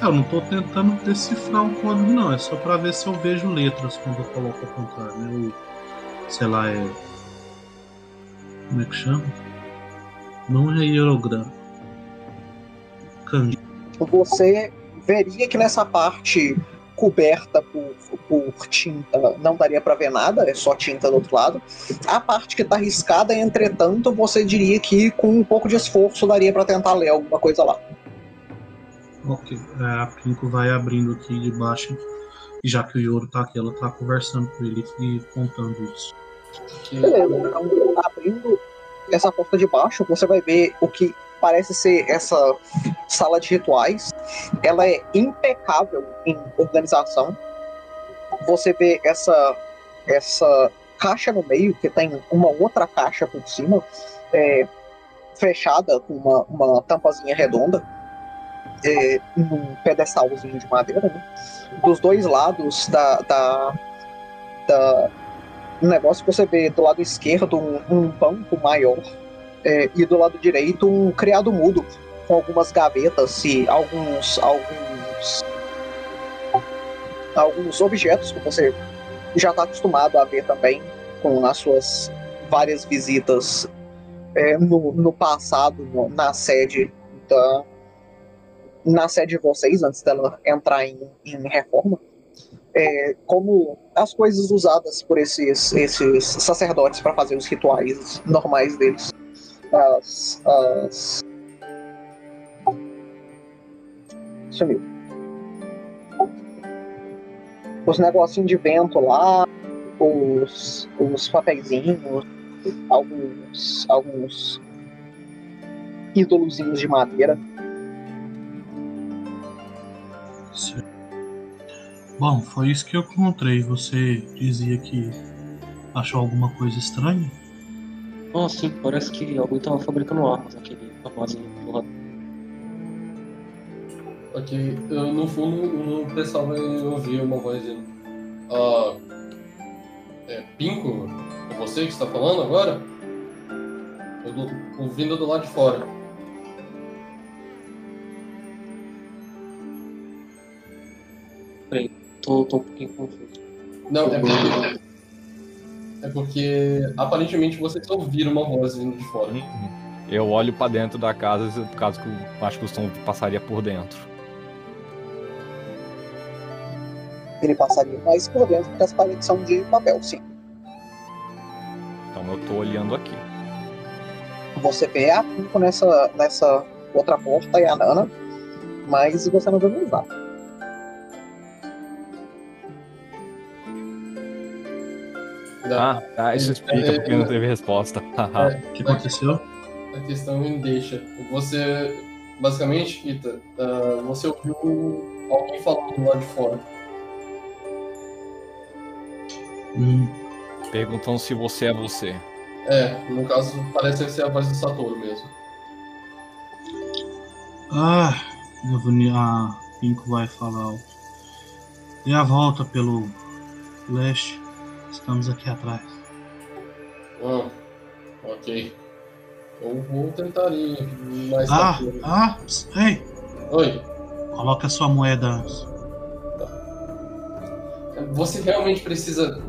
É, Eu não tô tentando decifrar o código não, é só para ver se eu vejo letras quando eu coloco ao contrário, né? O, sei lá, é como é que chama? Não é hierograma. Você veria que nessa parte coberta por, por tinta não daria para ver nada, é só tinta do outro lado. A parte que tá riscada, entretanto, você diria que com um pouco de esforço daria para tentar ler alguma coisa lá. Ok, é, a Pinko vai abrindo aqui de baixo, e já que o Yoro tá aqui, ela tá conversando com ele e contando isso. Beleza, então abrindo essa porta de baixo, você vai ver o que parece ser essa sala de rituais. Ela é impecável em organização. Você vê essa essa caixa no meio, que tem uma outra caixa por cima, é, fechada com uma, uma tampazinha redonda, é, num pedestalzinho de madeira. Né? Dos dois lados da, da, da negócio você vê do lado esquerdo um, um banco maior é, e do lado direito um criado mudo com algumas gavetas e alguns alguns alguns objetos que você já está acostumado a ver também com as suas várias visitas é, no, no passado no- na sede da na sede de vocês antes dela entrar em, em reforma é, como as coisas usadas por esses, esses sacerdotes para fazer os rituais normais deles. As. as... Sumiu. os negocinhos de vento lá, os, os papeizinhos, alguns, alguns ídolozinhos de madeira. Bom, foi isso que eu encontrei. Você dizia que achou alguma coisa estranha? Ah, sim, parece que alguém tava fabricando armas naquele armazém do lado. Ok, eu, no fundo o pessoal vai ouvir uma voz dizendo. Ah. É Pinco? É você que está falando agora? Eu do, ouvindo do lado de fora. Peraí, tô, tô um pouquinho confuso. Não, é. É porque aparentemente vocês ouviram uma voz vindo de fora. Eu olho pra dentro da casa, por causa que eu acho que o som passaria por dentro. Ele passaria mais por dentro porque as paredes são de papel, sim. Então eu tô olhando aqui. Você vê a Pinko nessa, nessa outra porta e a Nana, mas você não vê mais Ah, tá, isso explica porque não teve resposta. O que aconteceu? A questão me deixa. Você, basicamente, Ita, ah, você ouviu alguém falando lá de fora. Hum, Perguntam se você é você. É, no caso, parece ser a voz do Satoru mesmo. Ah, eu vou- a Pinko vai falar. Dê a volta pelo leste. Estamos aqui atrás. Ah, ok. Eu vou tentar ir mais Ah, rápido. ah, ei, Oi, coloca sua moeda antes. você realmente precisa.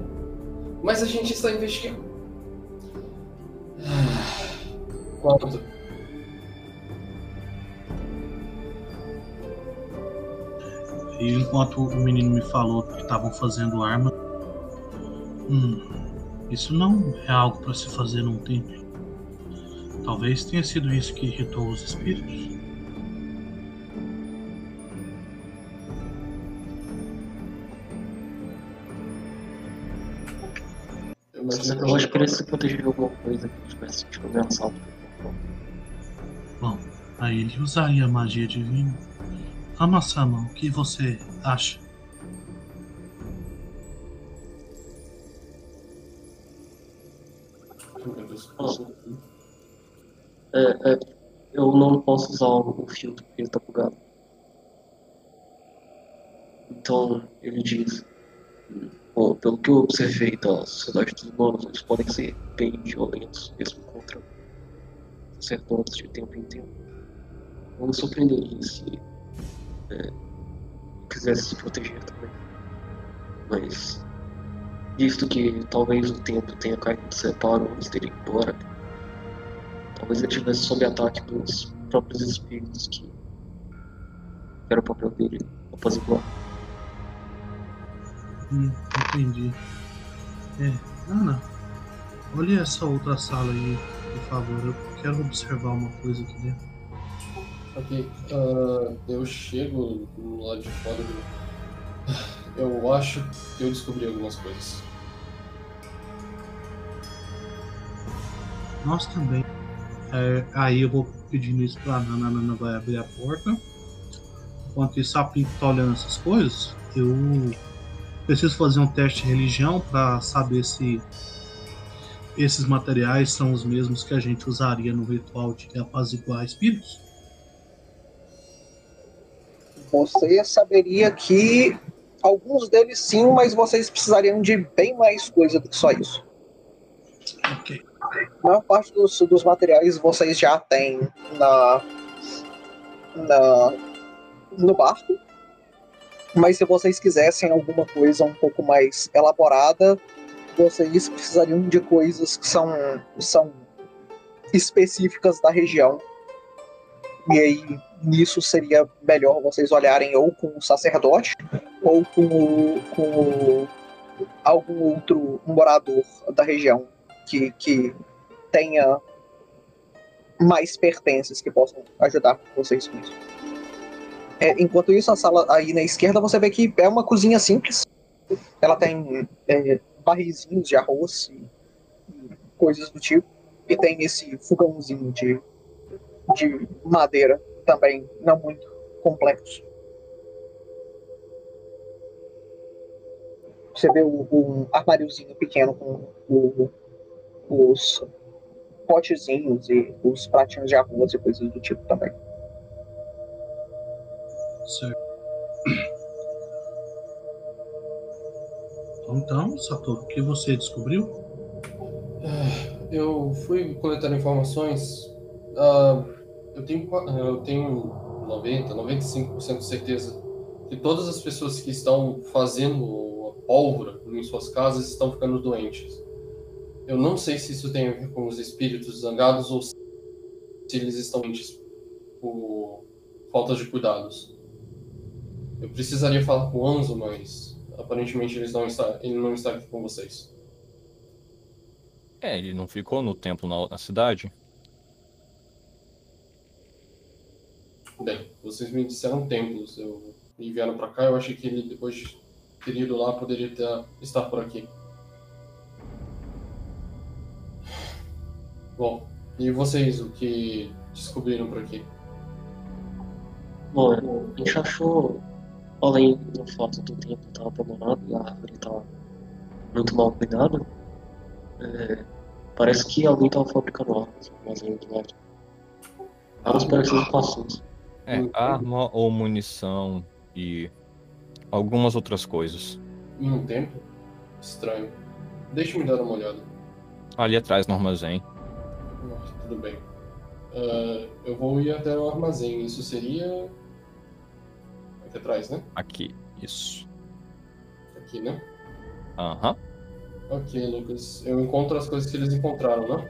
Mas a gente está investigando. Ah, Quanto? E enquanto o menino me falou que estavam fazendo arma, hum, isso não é algo para se fazer num templo. Talvez tenha sido isso que irritou os espíritos. Eu Eu acho que ele se proteger de alguma coisa que tivesse sentido ameaçado. Bom, aí ele usaria a magia divina. Ama-sama, o que você acha? Posso usar o filtro porque ele tá bugado. Então, ele diz: Bom, pelo que eu observei da sociedade dos humanos, eles podem ser bem violentos, mesmo contra sacerdotes de tempo em tempo. Não me surpreenderia se é, quisesse se proteger também. Mas, visto que talvez o tempo tenha caído de separo antes dele ir embora, talvez ele estivesse sob ataque dos próprios espíritos que era o papel dele apaziguar. Hum, entendi. É, Ana, olhe essa outra sala aí, por favor. Eu quero observar uma coisa aqui dentro. Ok, ah, eu chego do lado de fora do. Eu acho que eu descobri algumas coisas. Nós também. É, aí eu vou pedindo isso pra Nana, a Nana vai abrir a porta. Enquanto isso, a Pink tá olhando essas coisas, eu preciso fazer um teste de religião para saber se esses materiais são os mesmos que a gente usaria no ritual de apaziguar espíritos. Você saberia que alguns deles sim, mas vocês precisariam de bem mais coisa do que só isso. Ok. A maior parte dos, dos materiais vocês já têm na, na no barco. Mas se vocês quisessem alguma coisa um pouco mais elaborada, vocês precisariam de coisas que são, são específicas da região. E aí, nisso seria melhor vocês olharem ou com o sacerdote ou com, o, com o, algum outro morador da região que, que tenha mais pertences que possam ajudar vocês com isso. É, enquanto isso, a sala aí na esquerda você vê que é uma cozinha simples. ela tem é, barrizinhos de arroz e, e coisas do tipo. E tem esse fogãozinho de, de madeira também, não muito complexo. Você vê um armáriozinho pequeno com o- os potezinhos e os pratinhos de arroz e coisas do tipo também. Certo. Então, Satoru, o que você descobriu? Eu fui coletando informações. ah, eu tenho, ah, eu tenho 90, 95% de certeza que todas as pessoas que estão fazendo a pólvora em suas casas estão ficando doentes. Eu não sei se isso tem a ver com os espíritos zangados ou se eles estão por falta de cuidados. Eu precisaria falar com o Anzo, mas aparentemente eles não está, ele não está aqui com vocês. É, ele não ficou no templo na, na cidade? Bem, vocês me disseram templos, eu me vieram pra cá, eu achei que ele, depois de ter ido lá, poderia ter- estar por aqui. Bom, e vocês, o que descobriram por aqui? Bom, a gente achou, além do fato do templo estar abandonado e a árvore estar muito mal cuidada, é, parece que alguém estava fabricando armas, mas aí do lado. Armas parecidas com assuntos. É, Hum. arma ou munição e algumas outras coisas. Em um templo? Estranho. Deixe-me dar uma olhada. Ali atrás no armazém. Tudo bem. Ah, eu vou ir até o armazém, isso seria... Aqui atrás, né? Aqui, isso. Aqui, né? Aham. Ok, Lucas. Eu encontro as coisas que eles encontraram, né?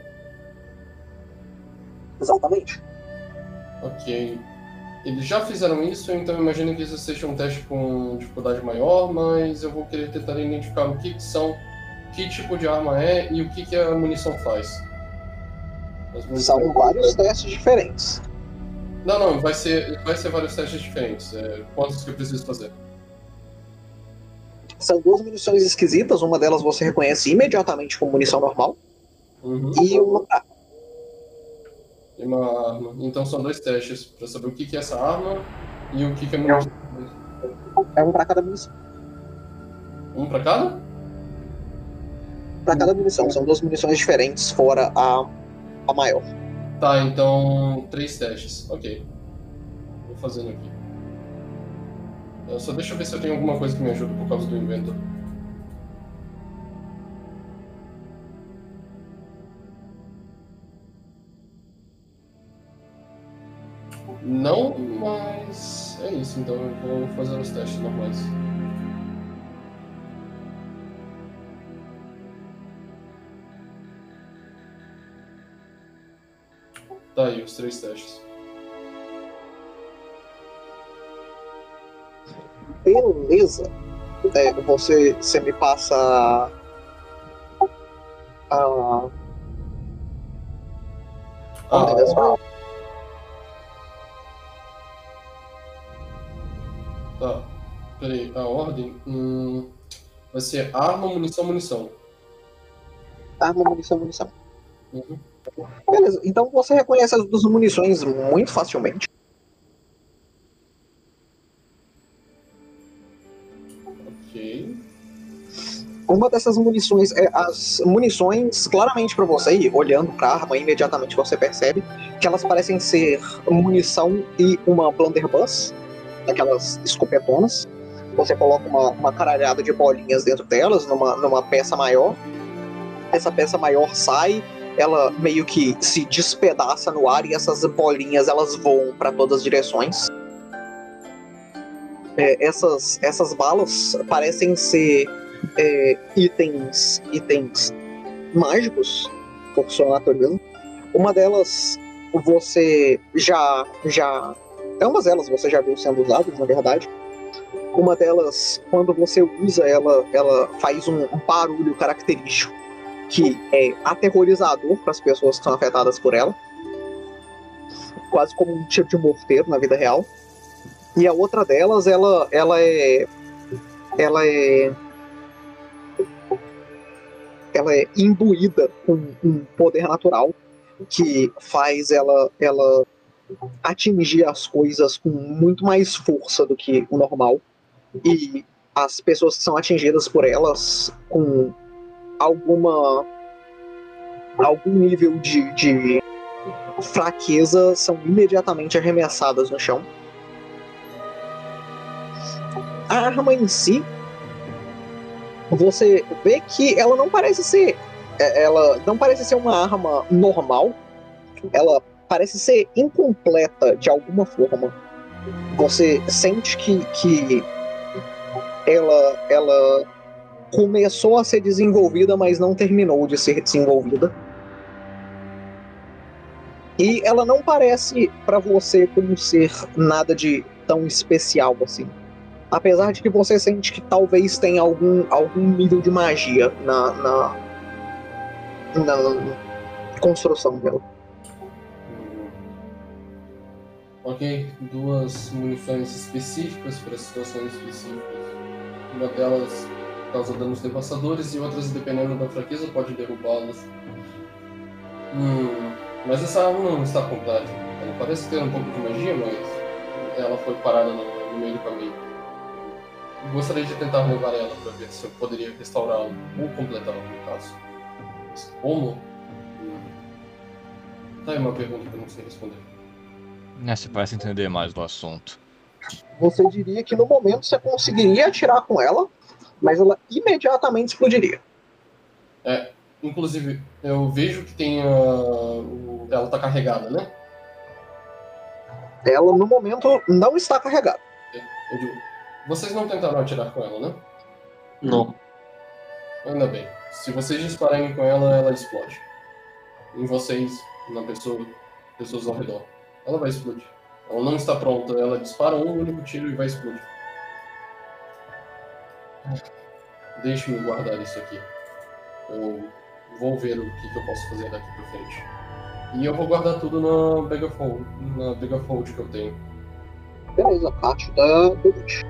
Exatamente. Ok. Eles já fizeram isso, então eu imagino que isso seja um teste com dificuldade maior, mas eu vou querer tentar identificar o que, que são, que tipo de arma é e o que, que a munição faz. São vários testes diferentes. Não, não, vai ser, vai ser vários testes diferentes. É, quantos que eu preciso fazer? São duas munições esquisitas, uma delas você reconhece imediatamente como munição normal, Uhum. e uma E uma arma. Então são dois testes para saber o que, que é essa arma e o que, que é munição. é um para cada munição. Um para cada? Para cada munição, são duas munições diferentes, fora a, a maior. Tá, então três testes. Ok. Vou fazendo aqui. Eu só deixa eu ver se eu tenho alguma coisa que me ajuda por causa do inventor. Não, mas é isso, então eu vou fazer os testes normais. Tá aí os três testes. Beleza. É, você, você me passa a. a Ah, a- Tá. Peraí, a ordem hum, vai ser arma, munição, munição. arma, munição, munição. Uhum. Beleza, então você reconhece as duas munições muito facilmente. Ok. Uma dessas munições é as munições, claramente para você, e olhando para a arma, imediatamente você percebe que elas parecem ser munição e uma blunderbuss, aquelas escopetonas. Você coloca uma, uma caralhada de bolinhas dentro delas, numa, numa peça maior. Essa peça maior sai, ela meio que se despedaça no ar e essas bolinhas elas voam para todas as direções. É, essas, essas balas parecem ser é, itens, itens mágicos por sua natureza. Uma delas você já já ambas elas você já viu sendo usadas, na verdade. Uma delas, quando você usa ela, ela faz um, um barulho característico que é aterrorizador para as pessoas que são afetadas por ela, quase como um tiro de morteiro na vida real. E a outra delas, ela, ela é, ela é ela é imbuída com um poder natural que faz ela, ela atingir as coisas com muito mais força do que o normal. E as pessoas que são atingidas por elas com alguma algum nível de, de fraqueza são imediatamente arremessadas no chão. A arma em si, você vê que ela não parece ser, é, ela não parece ser uma arma normal. Ela parece ser incompleta de alguma forma. Você sente que, que ela, ela começou a ser desenvolvida, mas não terminou de ser desenvolvida. E ela não parece para você como ser nada de tão especial assim. Apesar de que você sente que talvez tenha algum, algum nível de magia na, na, na construção dela. Ok, duas munições específicas para situações específicas. Uma delas causa danos devastadores e outras, dependendo da fraqueza, pode derrubá-las. Hum, mas essa arma não está completa. Ela parece ter um pouco de magia, mas ela foi parada no, no meio do caminho. Eu gostaria de tentar levar ela para ver se eu poderia restaurá-la ou completá-la, no caso. Mas como? Hum. Tá aí uma pergunta que eu não sei responder. É, você parece entender mais do assunto. Você diria que no momento você conseguiria atirar com ela, mas ela imediatamente explodiria. É, inclusive, eu vejo que tem. Uh, ela tá carregada, né? Ela no momento não está carregada. Eu digo, vocês não tentaram atirar com ela, né? Não. Ainda bem. Se vocês dispararem com ela, ela explode. Em vocês, na pessoa, pessoas ao redor. Ela vai explodir. Ela não está pronta, ela dispara um único tiro e vai explodir. Deixe-me guardar isso aqui. Eu vou ver o que, que eu posso fazer daqui pra frente. E eu vou guardar tudo na Begafold, na Begafold que eu tenho. Beleza, parte da loot.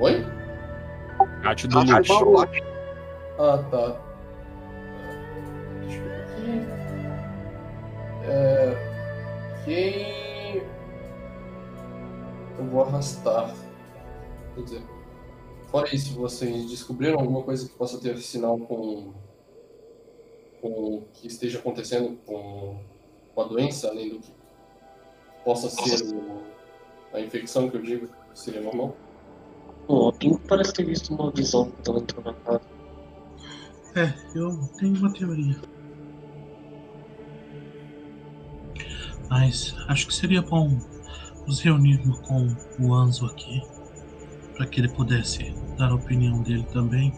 Oi? Do Parte do loot. Ah, tá. Deixa eu ver aqui. É. Ok. Eu vou arrastar. Quer dizer. Fora isso, vocês descobriram alguma coisa que possa ter sinal com. com o que esteja acontecendo com, com a doença, além do que possa ser o- a infecção que eu digo, que seria normal? O Pink parece ter visto uma visão quando entrou na casa. É, eu tenho uma teoria. Mas acho que seria bom nos reunirmos com o Anzo aqui, para que ele pudesse dar a opinião dele também.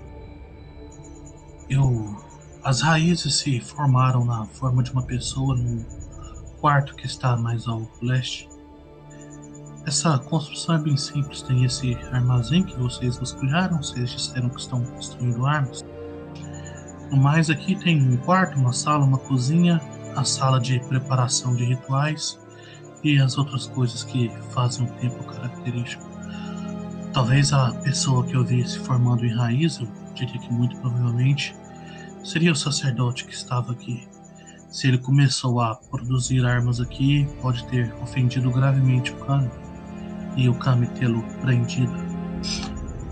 Eu, as raízes se formaram na forma de uma pessoa no quarto que está mais ao leste. Essa construção é bem simples, tem esse armazém que vocês vasculharam, vocês disseram que estão construindo armas. No mais, aqui tem um quarto, uma sala, uma cozinha, a sala de preparação de rituais e as outras coisas que fazem o templo característico. Talvez a pessoa que eu vi se formando em raiz, eu diria que muito provavelmente, seria o sacerdote que estava aqui. Se ele começou a produzir armas aqui, pode ter ofendido gravemente o Kami e o Kami tê-lo prendido.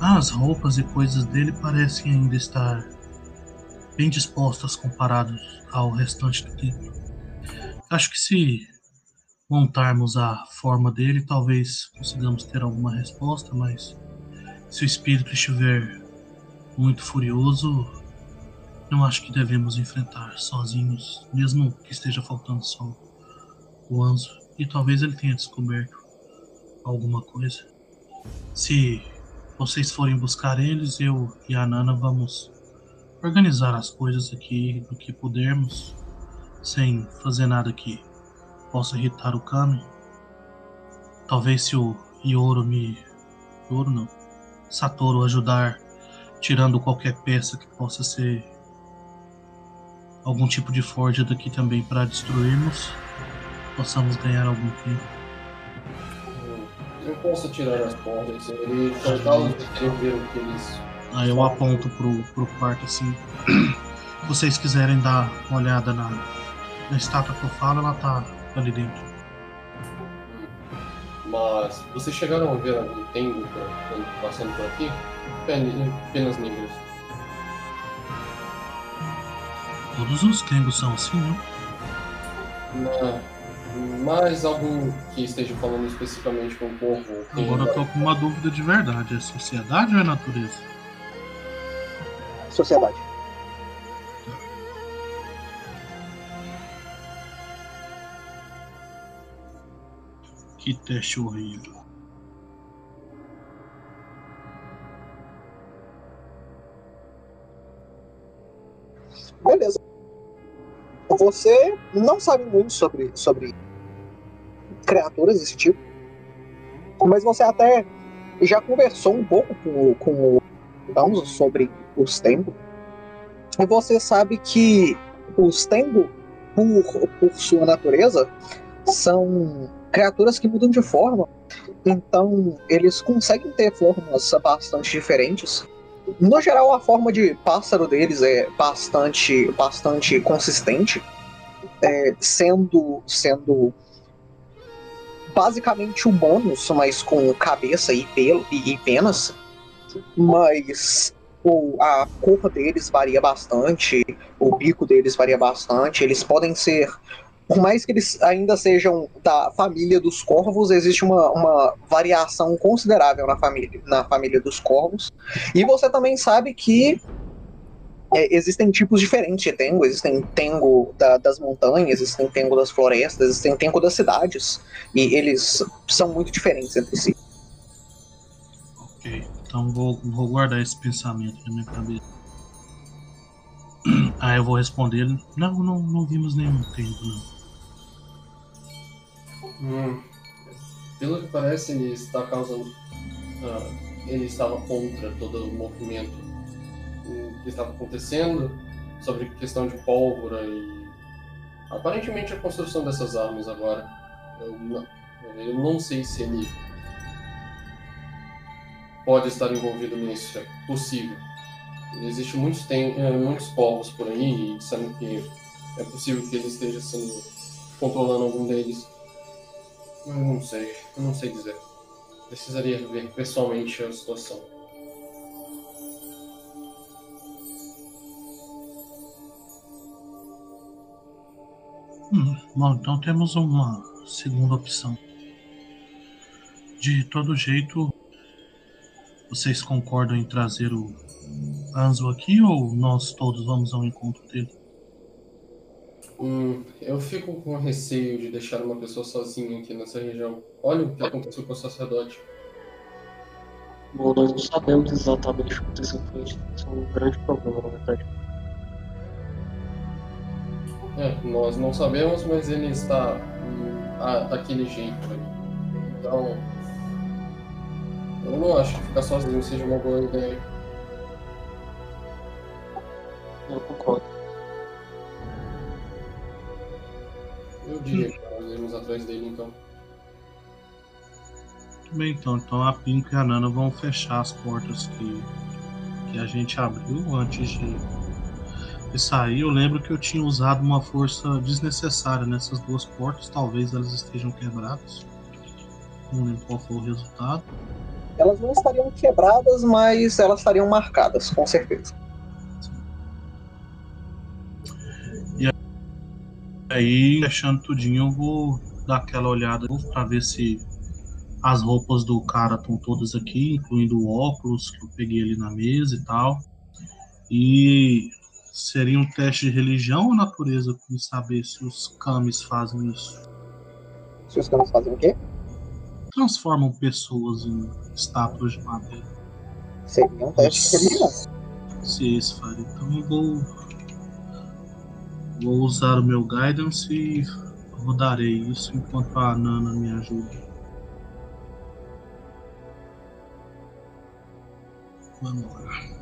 As roupas e coisas dele parecem ainda estar bem dispostas comparados ao restante do templo. Acho que se montarmos a forma dele, talvez consigamos ter alguma resposta, mas se o espírito estiver muito furioso, não acho que devemos enfrentar sozinhos, mesmo que esteja faltando só o Anzo. E talvez ele tenha descoberto alguma coisa. Se vocês forem buscar eles, eu e a Nana vamos organizar as coisas aqui do que pudermos, sem fazer nada que possa irritar o Kami. Talvez se o Yoro me. Yoro não. Satoru ajudar tirando qualquer peça que possa ser algum tipo de forja daqui também para destruirmos, possamos ganhar algum tempo. Eu posso tirar as cordas, ele cortá-los e querer ver o que eles Aí eu aponto pro, pro quarto assim. Se vocês quiserem dar uma olhada na, na estátua que eu falo, ela tá ali dentro. Mas vocês chegaram a ver algum quando passando por aqui? Pen- Penas negras. Todos os Kengos são assim, né? Ma- Mais algum que esteja falando especificamente com o povo? Agora eu tô com uma dúvida de verdade. É sociedade ou é natureza? Sociedade. Que teste horrível. Beleza. Você não sabe muito sobre, sobre criaturas desse tipo, mas você até já conversou um pouco com, com o Anzo sobre os Tengu. E você sabe que os Tengu, por, por sua natureza, são criaturas que mudam de forma. Então, eles conseguem ter formas bastante diferentes. No geral, a forma de pássaro deles é bastante, bastante consistente, é, sendo, sendo basicamente humanos, mas com cabeça e pelo e, penas. Mas a cor deles varia bastante, o bico deles varia bastante. Eles podem ser por mais que eles ainda sejam da família dos corvos, existe uma, uma variação considerável na família, na família dos corvos. E você também sabe que é, existem tipos diferentes de tengo. Existem tengo da- das montanhas, existem tengo das florestas, existem tengo das cidades. E eles são muito diferentes entre si. Ok. Então vou, vou guardar esse pensamento na minha cabeça. Aí eu vou responder. Não, não, não vimos nenhum tempo, não. Hum, pelo que parece, ele está causando. ah, ele estava contra todo o movimento hum, que estava acontecendo sobre questão de pólvora e. Aparentemente a construção dessas armas agora. Eu não, eu não sei se ele pode estar envolvido nisso, é possível. Existem muitos, tem, eh, muitos povos por aí e que é possível que ele esteja sendo controlando algum deles. Eu não sei, eu não sei dizer. Precisaria ver pessoalmente a situação. Hum, bom, então temos uma segunda opção. De todo jeito, vocês concordam em trazer o Anzo aqui ou nós todos vamos ao encontro dele? Hum, eu fico com receio de deixar uma pessoa sozinha aqui nessa região. Olha o que aconteceu com o sacerdote. Bom, nós não sabemos exatamente o que aconteceu com ele. Isso é um grande problema, na verdade. É, nós não sabemos, mas ele está hum, daquele jeito. Então, eu não acho que ficar sozinho seja uma boa ideia. Eu concordo. Diria que nós irmos atrás dele, então. Tudo bem, então. Então a Pink e a Nana vão fechar as portas que, que a gente abriu antes de, de sair. Eu lembro que eu tinha usado uma força desnecessária nessas duas portas. Talvez elas estejam quebradas. Não lembro qual foi o resultado. Elas não estariam quebradas, mas elas estariam marcadas, com certeza. Aí, fechando tudinho, eu vou dar aquela olhada para ver se as roupas do cara estão todas aqui, incluindo o óculos que eu peguei ali na mesa e tal. E seria um teste de religião ou natureza para saber se os kamis fazem isso? Se os caras fazem o quê? Transformam pessoas em estátuas de madeira. Seria um teste de religião. Se isso faria. Então eu vou. Vou usar o meu guidance e rodarei isso enquanto a Nana me ajuda. Vamos lá.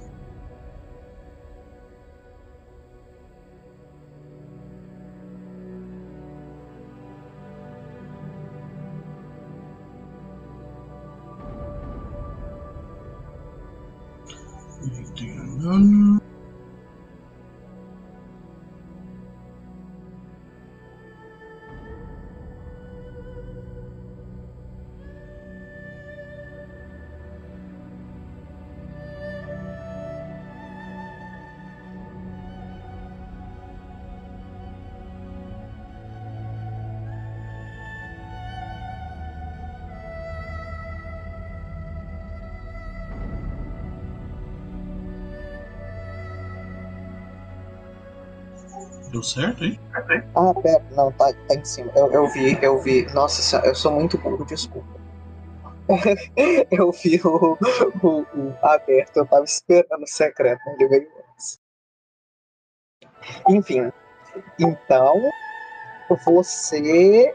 Deu certo, hein? Ah, pera, não, tá, tá em cima. Eu, eu vi, eu vi. Nossa eu sou muito burro, desculpa. eu vi o, o, o aberto, eu tava esperando o secreto, ele veio antes. Enfim, então você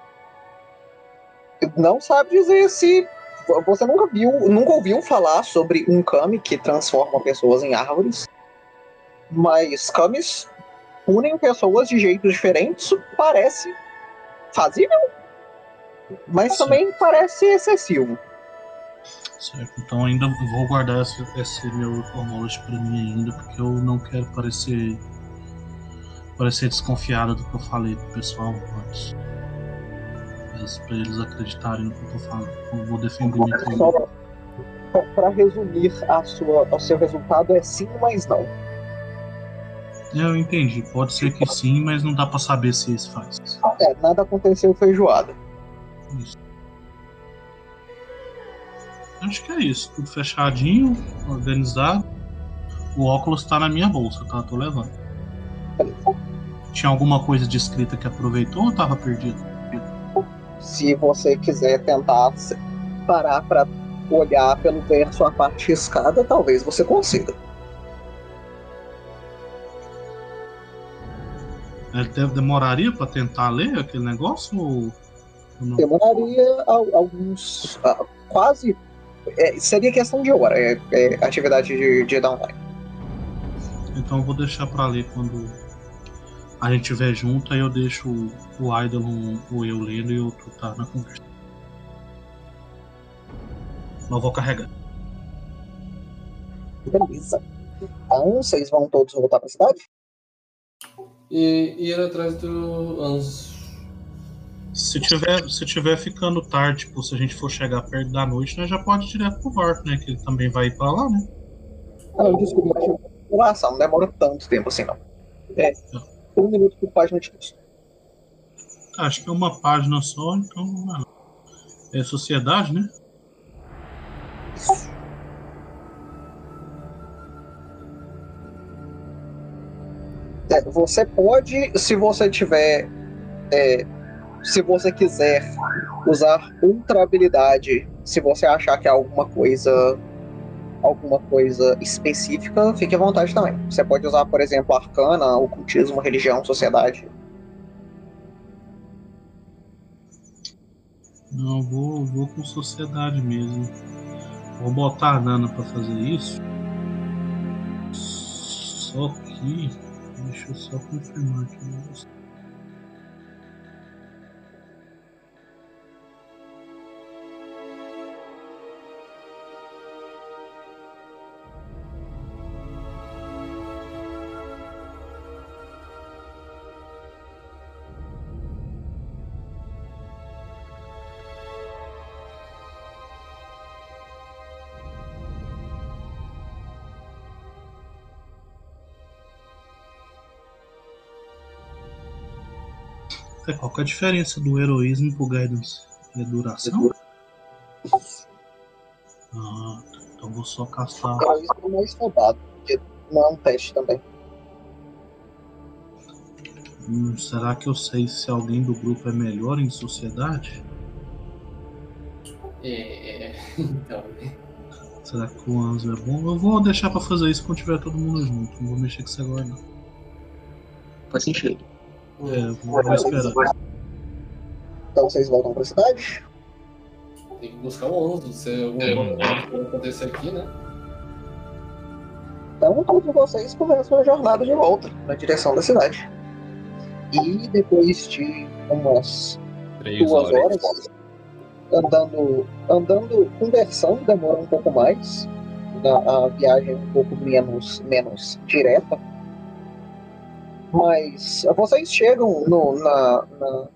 não sabe dizer se você nunca viu, nunca ouviu falar sobre um kami que transforma pessoas em árvores, mas kamis unem pessoas de jeitos diferentes, parece fazível, mas Sim. também parece excessivo. Certo, então ainda vou guardar esse, esse meu knowledge pra mim ainda, porque eu não quero parecer parecer desconfiado do que eu falei pro pessoal antes. Mas pra eles acreditarem no que eu tô falando. Eu vou defender minha para resumir, a sua, o seu resultado é sim, mas não. Eu entendi, pode ser que sim, mas não dá pra saber se esse faz. É, nada aconteceu feijoada. Isso. Acho que é isso, tudo fechadinho, organizado. O óculos tá na minha bolsa, tá? Tô levando. Tinha alguma coisa de escrita que aproveitou ou tava perdido? Se você quiser tentar parar para olhar pelo verso a parte riscada, talvez você consiga. Ele deve- demoraria pra tentar ler aquele negócio ou, não? Demoraria al- alguns. quase. é, seria questão de hora, é, é atividade de, de downtime. Então eu vou deixar pra ler quando a gente estiver junto, aí eu deixo o, o Idolon ou eu lendo e o outro tá na conversa. Mas eu vou carregar. Beleza. Então, vocês vão todos voltar pra cidade? E ir atrás do Anzo. Se tiver, se tiver ficando tarde, tipo, se a gente for chegar perto da noite, nós já pode ir direto pro barco, né? Que ele também vai ir pra lá, né? Não, desculpa, população, não demora tanto tempo assim, não. É, um minuto por página de texto. Acho que é uma página só, então. É sociedade, né? É, você pode, se você tiver. é, se você quiser usar ultra habilidade, se você achar que é alguma coisa. alguma coisa específica, fique à vontade também. Você pode usar, por exemplo, arcana, ocultismo, religião, sociedade. Não, vou, vou com sociedade mesmo. Vou botar a Nana pra fazer isso. Só que. Deixa eu só confirmar aqui. Um É, qual que é a diferença do heroísmo pro guidance? É duração? Ah, então vou só castar. Heroísmo é mais roubado, porque não é um teste também. Hum, será que eu sei se alguém do grupo é melhor em sociedade? É. Então. Será que o Anzo é bom? Eu vou deixar pra fazer isso quando tiver todo mundo junto. Não vou mexer com isso agora, não. Faz sentido. É, eu vou, vou esperar. Então vocês voltam pra cidade. Tem que buscar o Anzo. Se alguma coisa for acontecer aqui, né? Então todos vocês começam a jornada de volta na direção da cidade. E depois de umas Três duas horas. horas andando, andando, conversando, demora um pouco mais. A, a viagem é um pouco menos, menos direta. Mas vocês chegam no- na, na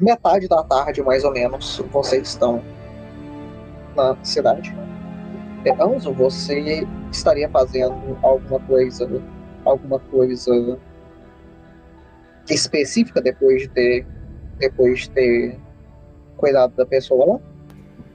metade da tarde, mais ou menos. Vocês estão na cidade. É, Anzo, você estaria fazendo alguma coisa, alguma coisa específica depois de ter, depois de ter cuidado da pessoa lá?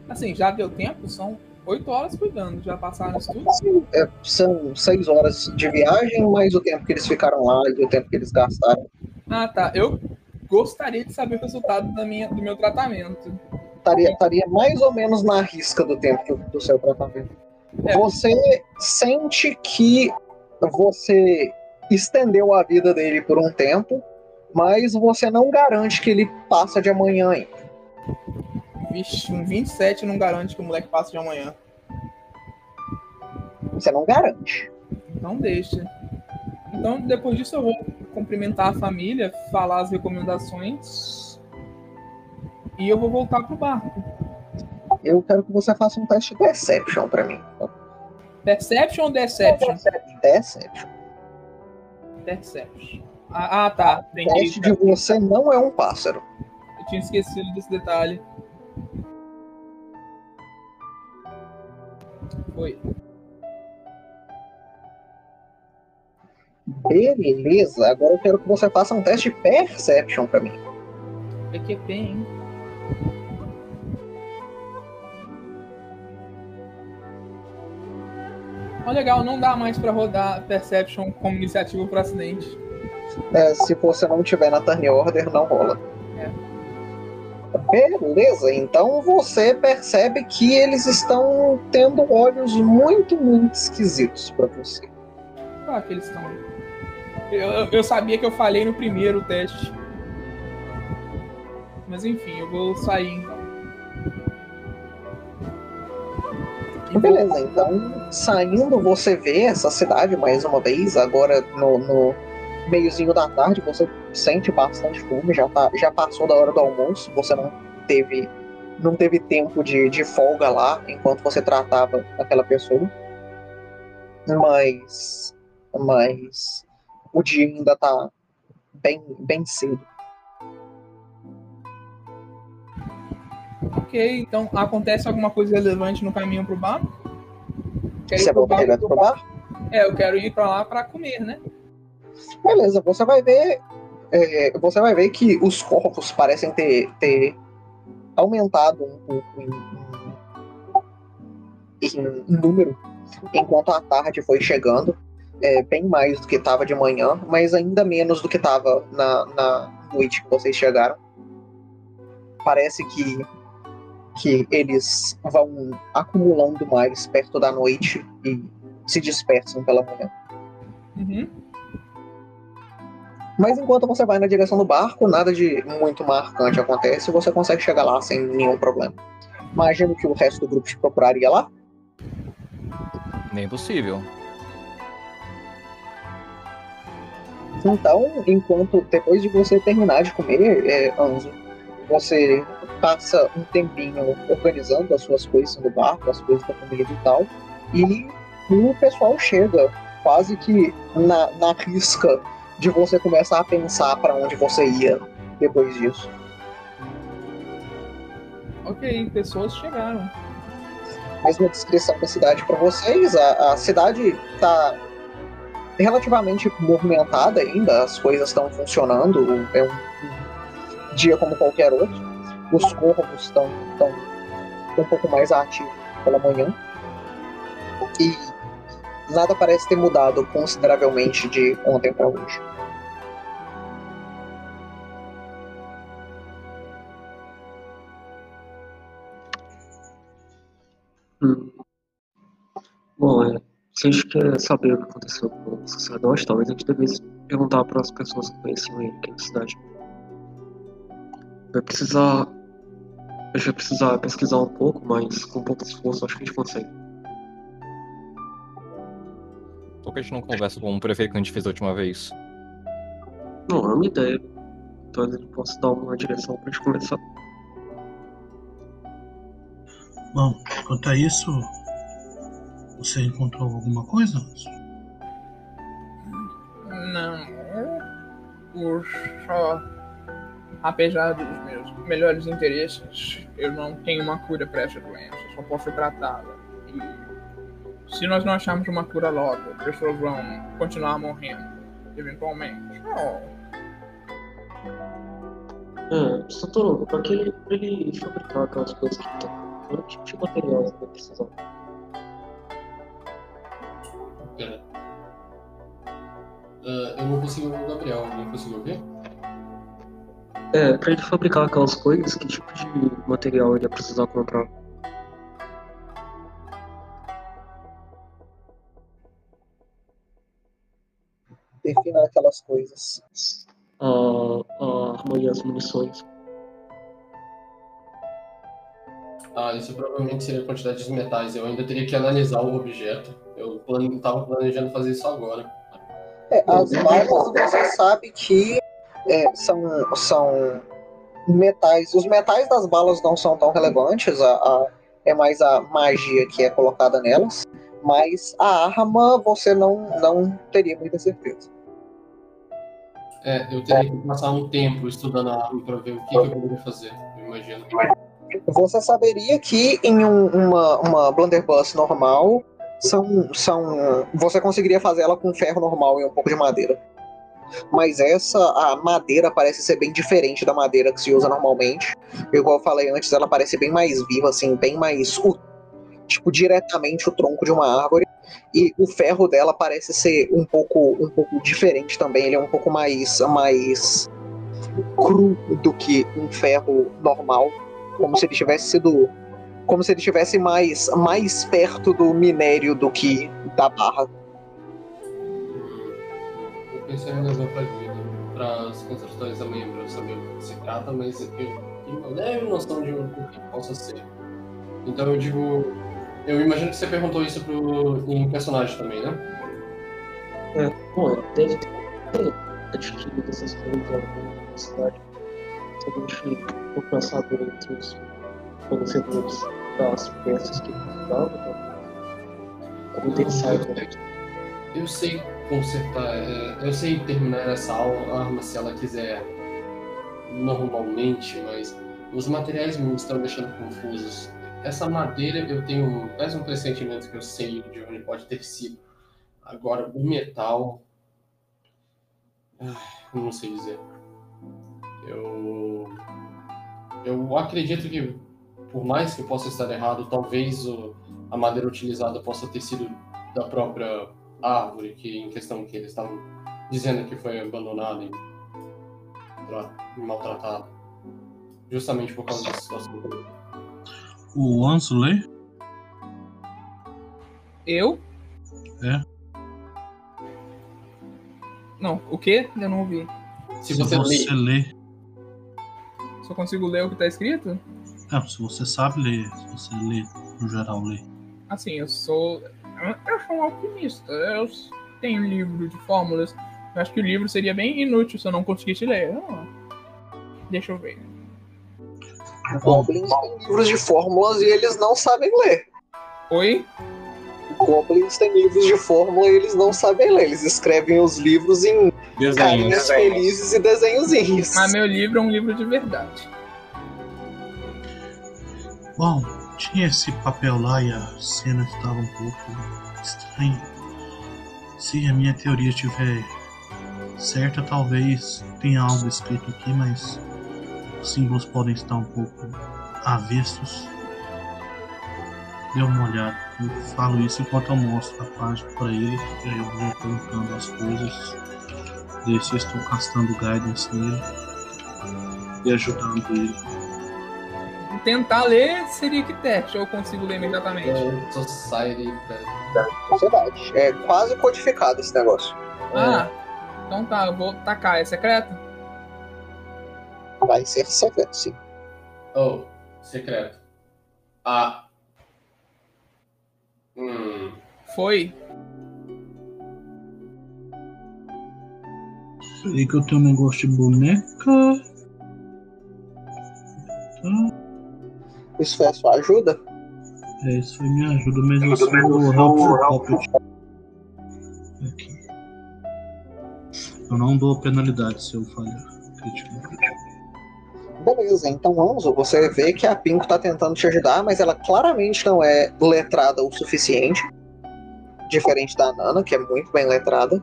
Assim, já deu tempo? São oito horas cuidando. Já passaram isso tudo? É, são seis horas de viagem, mais o tempo que eles ficaram lá e o tempo que eles gastaram. Ah, tá. Eu gostaria de saber o resultado da minha, do meu tratamento. Estaria, estaria mais ou menos na risca do tempo do, do seu tratamento. É. Você sente que você estendeu a vida dele por um tempo, mas você não garante que ele passa de amanhã ainda. Vixe, um 27 não garante que o moleque passe de amanhã. Você não garante. Então deixa. Então, depois disso, eu vou cumprimentar a família, falar as recomendações. E eu vou voltar pro barco. Eu quero que você faça um teste de Deception pra mim. Perception ou Deception? Deception. Perception. Ah, ah, tá. O Entendi. teste de você não é um pássaro. Eu tinha esquecido desse detalhe. Foi. Beleza, agora eu quero que você faça um teste de Perception pra mim. PQP, hein? Ó, legal, não dá mais pra rodar Perception como iniciativa por acidente. É, se você não tiver na turn order, não rola. Beleza, então você percebe que eles estão tendo olhos muito, muito esquisitos pra você. Ah, que eles estão. Eu, eu- sabia que eu falhei no primeiro teste. Mas enfim, eu vou sair então. E Beleza, então saindo você vê essa cidade mais uma vez, agora no, no meiozinho da tarde, você sente bastante fome, já, tá, já passou da hora do almoço, você não teve, não teve tempo de, de folga lá enquanto você tratava aquela pessoa. Mas, mas o dia ainda tá bem, bem cedo. Ok, então acontece alguma coisa relevante no caminho pro bar? Quero ir Você pro volta bar- pro bar? É, eu quero ir pra lá pra comer, né? Beleza, você vai ver. é, você vai ver que os corpos parecem ter, ter aumentado um pouco em, em- em número enquanto a tarde foi chegando. É, bem mais do que estava de manhã, mas ainda menos do que estava na, na noite que vocês chegaram. Parece que, que eles vão acumulando mais perto da noite e se dispersam pela manhã. Uhum. Mas enquanto você vai na direção do barco, nada de muito marcante acontece e você consegue chegar lá sem nenhum problema. Imagino que o resto do grupo te procuraria lá. Nem possível. Então, enquanto depois de você terminar de comer, é, Anzo, você passa um tempinho organizando as suas coisas no barco, as coisas da comida e tal, e o pessoal chega quase que na, na risca de você começar a pensar para onde você ia depois disso. Ok, pessoas chegaram. mesma descrição da cidade para vocês. A, a cidade está relativamente movimentada ainda, as coisas estão funcionando, é um, dia como qualquer outro. Os corvos estão estão um pouco mais ativos pela manhã. E nada parece ter mudado consideravelmente de ontem para hoje. Hum. Bom, é, se a gente quer saber o que aconteceu com o sacerdote, talvez a gente devesse perguntar para as pessoas que conheciam ele aqui na cidade. Vai precisar. A gente vai precisar pesquisar um pouco, mas com pouco esforço acho que a gente consegue. Por que a gente não conversa com o prefeito que a gente fez a última vez? Não, é uma ideia. Talvez ele possa dar uma direção pra gente começar. Bom, quanto a isso, você encontrou alguma coisa? Não. Eu só. Apesar dos meus melhores interesses, eu não tenho uma cura para essa doença, só posso tratá-la. E se nós não acharmos uma cura logo, pessoas vão continuar morrendo, eventualmente. Oh, É, Santoro, pra que ele, pra ele fabricar aquelas coisas que estão. Que tipo de materiais ele vai precisar? Pera. Ah, eu não consigo ouvir o Gabriel. Alguém conseguiu ouvir? É, pra ele fabricar aquelas coisas, que tipo de material ele ia precisar comprar? Defina aquelas coisas. A, a arma e as munições. Ah, isso provavelmente seria a quantidade de metais. Eu ainda teria que analisar o objeto. Eu plane... tava planejando fazer isso agora. É, as balas você sabe que é, são, são metais. Os metais das balas não são tão relevantes, a, a- é mais a magia que é colocada nelas. Mas a arma você não, não teria muita certeza. É, eu teria que passar um tempo estudando a arma pra ver o que, que eu poderia fazer. Eu imagino. Você saberia que em um- uma, uma blunderbuss normal são, são. Você conseguiria fazer ela com ferro normal e um pouco de madeira. Mas essa, a madeira parece ser bem diferente da madeira que se usa normalmente. Igual eu falei antes, ela parece bem mais viva, assim, bem mais. tipo, diretamente o tronco de uma árvore. E o ferro dela parece ser um pouco, um pouco diferente também. Ele é um pouco mais, mais cru do que um ferro normal. Como se ele tivesse sido. Como se ele estivesse mais, mais perto do minério do que da barra. Eu pensei em levar pra para as consultações amanhã, pra eu saber o que se trata, mas eu tenho uma leve noção de o que possa ser. Então eu digo. Eu imagino que você perguntou isso pro, em personagem também, né? Bom, ele deve ter adquirido essas coisas lá na cidade. Gente for pensar entre os fornecedores das peças que ele precisava, né? como tem saiba. Eu sei consertar, é, eu sei terminar essa arma se ela quiser normalmente, mas os materiais me estão deixando confusos. Essa madeira eu tenho mais um pressentimento que eu sei de onde pode ter sido. Agora, o metal. ah, não sei dizer. Eu. Eu acredito que, por mais que possa estar errado, talvez o- a madeira utilizada possa ter sido da própria árvore que, em questão que eles estavam dizendo que foi abandonada e, e maltratada. Justamente por causa dessa situação. O Ansley? Eu? É. Não, o quê? Eu não ouvi. Se Se você você lê, lê. Só consigo ler o que tá escrito? Não, se você sabe ler, se você lê, no geral lê. Assim, eu sou. Eu sou um alquimista. Eu tenho livro de fórmulas. Eu acho que o livro seria bem inútil se eu não conseguisse ler. Ah, Deixa eu ver. Goblins têm livros de fórmulas e eles não sabem ler. Oi? Goblins têm livros de fórmula e eles não sabem ler. Eles escrevem os livros em carinhas felizes e desenhozinhos. Mas meu livro é um livro de verdade. Bom, tinha esse papel lá e a cena estava um pouco estranha. Se a minha teoria estiver certa, talvez tenha algo escrito aqui, mas símbolos podem estar um pouco avessos. Dê uma olhada. Eu falo isso enquanto eu mostro a página para ele. e aí eu vou colocando as coisas. Ver se eu estou castando guidance nele e ajudando ele. Tentar ler seria que teste, ou eu consigo ler imediatamente. é, Society. Sociedade. É quase codificado esse negócio. Ah, então tá, eu vou tacar. É secreto? Vai ser secreto, sim. Oh, secreto. Ah. Hum. Foi. Peraí que eu tenho um negócio de boneca. Tá. Isso foi a sua ajuda? É, isso aí me ajuda, mas eu sou o. Aqui. Eu não dou penalidade se eu falhar. Crítico. Beleza, então Anzo, você vê que a Pinko tá tentando te ajudar, mas ela claramente não é letrada o suficiente. Diferente da Nana, que é muito bem letrada.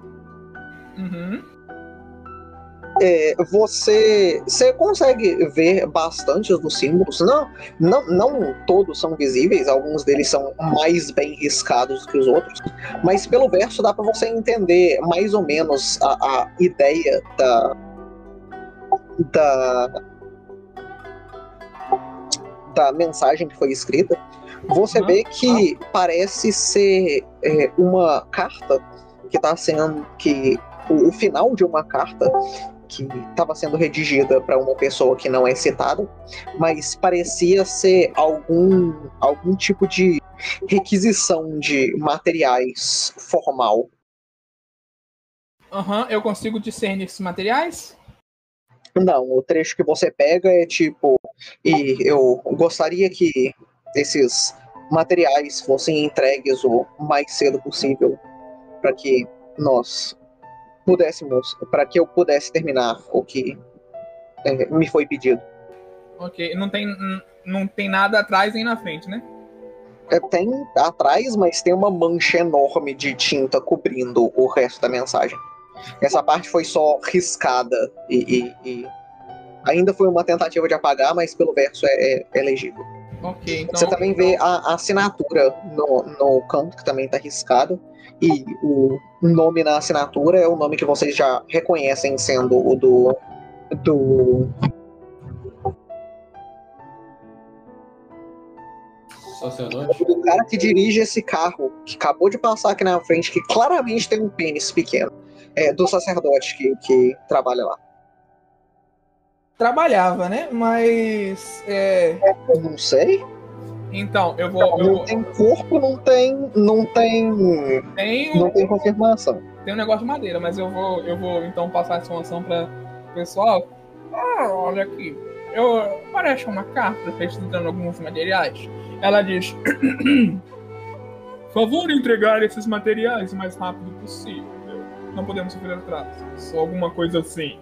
Uhum. É, você, você consegue ver bastantes dos símbolos. Não, não, não todos são visíveis, alguns deles são mais bem riscados que os outros. Mas pelo verso dá pra você entender mais ou menos a, a ideia da, da da mensagem que foi escrita, você Uhum. vê que parece ser é, uma carta que está sendo que o, o final de uma carta que estava sendo redigida para uma pessoa que não é citada, mas parecia ser algum algum tipo de requisição de materiais formal. Aham, eu consigo discernir esses materiais? Não, o trecho que você pega é tipo, e eu gostaria que esses materiais fossem entregues o mais cedo possível para que nós pudéssemos, para que eu pudesse terminar o que é, me foi pedido. Ok, não tem, não tem nada atrás nem na frente, né? É, tem atrás, mas tem uma mancha enorme de tinta cobrindo o resto da mensagem. Essa parte foi só riscada e, e- e ainda foi uma tentativa de apagar, mas pelo verso é, é- é legível. Ok, então. Você também vê a, a assinatura no, no canto, que também está riscada. E o nome na assinatura é o nome que vocês já reconhecem sendo o do. do. Sacerdote? do cara que dirige esse carro, que acabou de passar aqui na frente, que claramente tem um pênis pequeno. É, do sacerdote que, que trabalha lá. Trabalhava, né? Mas. É... Eu não sei. Então, eu vou. Eu Não vou... tem corpo, não tem. não tem. Tem, não um, tem confirmação. tem um negócio de madeira, mas eu vou, eu vou então passar essa informação para o pessoal. Ah, olha aqui. Eu, parece uma carta pesquisando alguns materiais. Ela diz: Favor entregar esses materiais o mais rápido possível. Não podemos sofrer atrasos. Ou alguma coisa assim.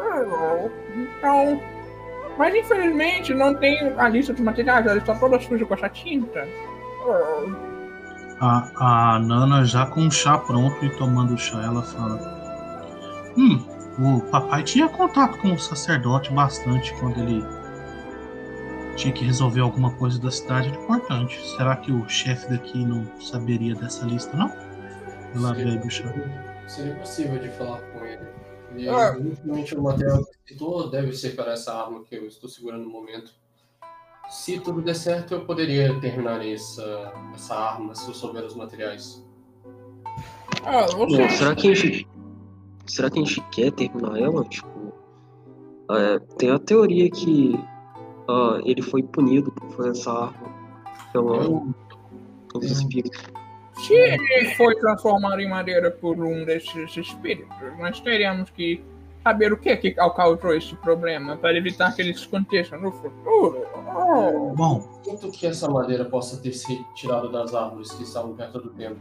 Ah, Então. Mas infelizmente não tem a lista de materiais, ela está toda suja com essa tinta. Ah. A, a Nana, já com o chá pronto e tomando o chá, ela fala: Hum, o papai tinha contato com o sacerdote bastante quando ele tinha que resolver alguma coisa da cidade importante. Será que o chefe daqui não saberia dessa lista, não? Ela bebe o chá. Seria possível de falar com ele. E Ah. infelizmente o material que citou deve ser para essa arma que eu estou segurando no momento. Se tudo der certo, eu poderia terminar essa, essa arma se eu souber os materiais. Ah, Bom, você. será que a gente. Será que a gente quer terminar ela? Tipo. é, tem a teoria que ah, ele foi punido por fazer essa arma pela, Eu, pelos espíritos. Se ele foi transformado em madeira por um desses espíritos, nós teríamos que saber o que que causou esse problema para evitar que ele se aconteça no futuro. Oh. Bom, sinto que essa madeira possa ter sido tirada das árvores que estavam perto do templo.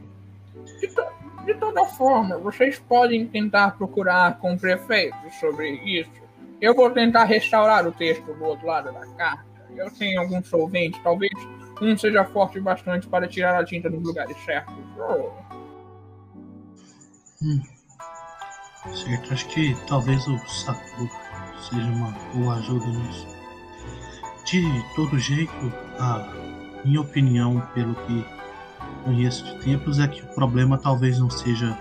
De toda forma, vocês podem tentar procurar com o prefeito sobre isso. Eu vou tentar restaurar o texto do outro lado da carta. Eu tenho alguns solventes, talvez um seja forte bastante para tirar a tinta dos lugares certos. Oh. certo, acho que talvez o Satoru seja uma boa ajuda nisso. De todo jeito, a minha opinião, pelo que conheço de tempos, é que o problema talvez não seja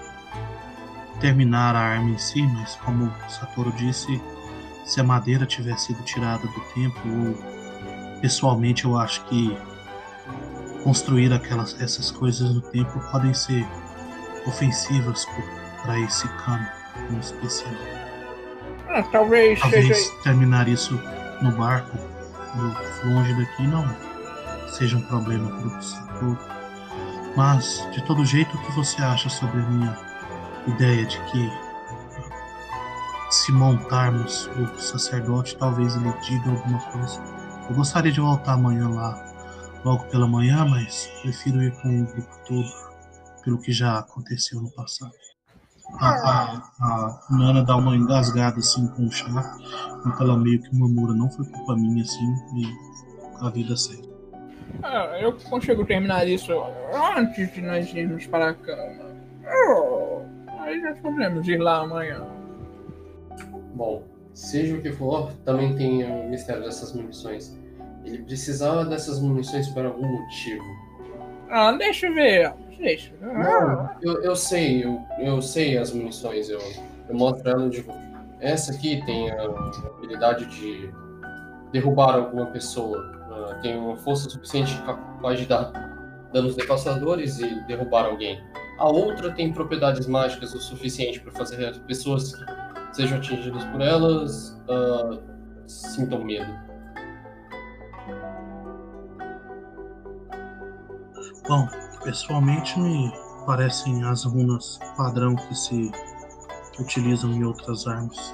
terminar a arma em si, mas como o Satoru disse, se a madeira tiver sido tirada do templo, ou pessoalmente eu acho que construir aquelas essas coisas no templo podem ser ofensivas para esse cano em especial. Ah, talvez seja. Talvez terminar isso no barco, no- longe daqui, não seja um problema para o setor. Mas, de todo jeito, o que você acha sobre a minha ideia de que se montarmos o sacerdote, talvez ele diga alguma coisa? Eu gostaria de voltar amanhã lá, logo pela manhã, mas prefiro ir com o grupo todo, pelo que já aconteceu no passado. A, a, a Nana dá uma engasgada assim com o chá, enquanto ela meio que murmura, não foi culpa minha assim, e a vida segue. Ah, eu consigo terminar isso antes de nós irmos para a cama. Oh, aí nós podemos ir lá amanhã. Bom, seja o que for, também tem o mistério dessas munições. Ele precisava dessas munições por algum motivo. Ah, deixa eu ver. Deixa. Ah, Não, eu, eu sei, eu, eu sei as munições, eu, eu mostro ela de essa aqui tem a habilidade de derrubar alguma pessoa, uh, tem uma força suficiente capaz de dar danos devastadores e derrubar alguém. A outra tem propriedades mágicas o suficiente para fazer as pessoas que sejam atingidas por elas uh, sintam medo. Bom, pessoalmente me parecem as runas padrão que se utilizam em outras armas.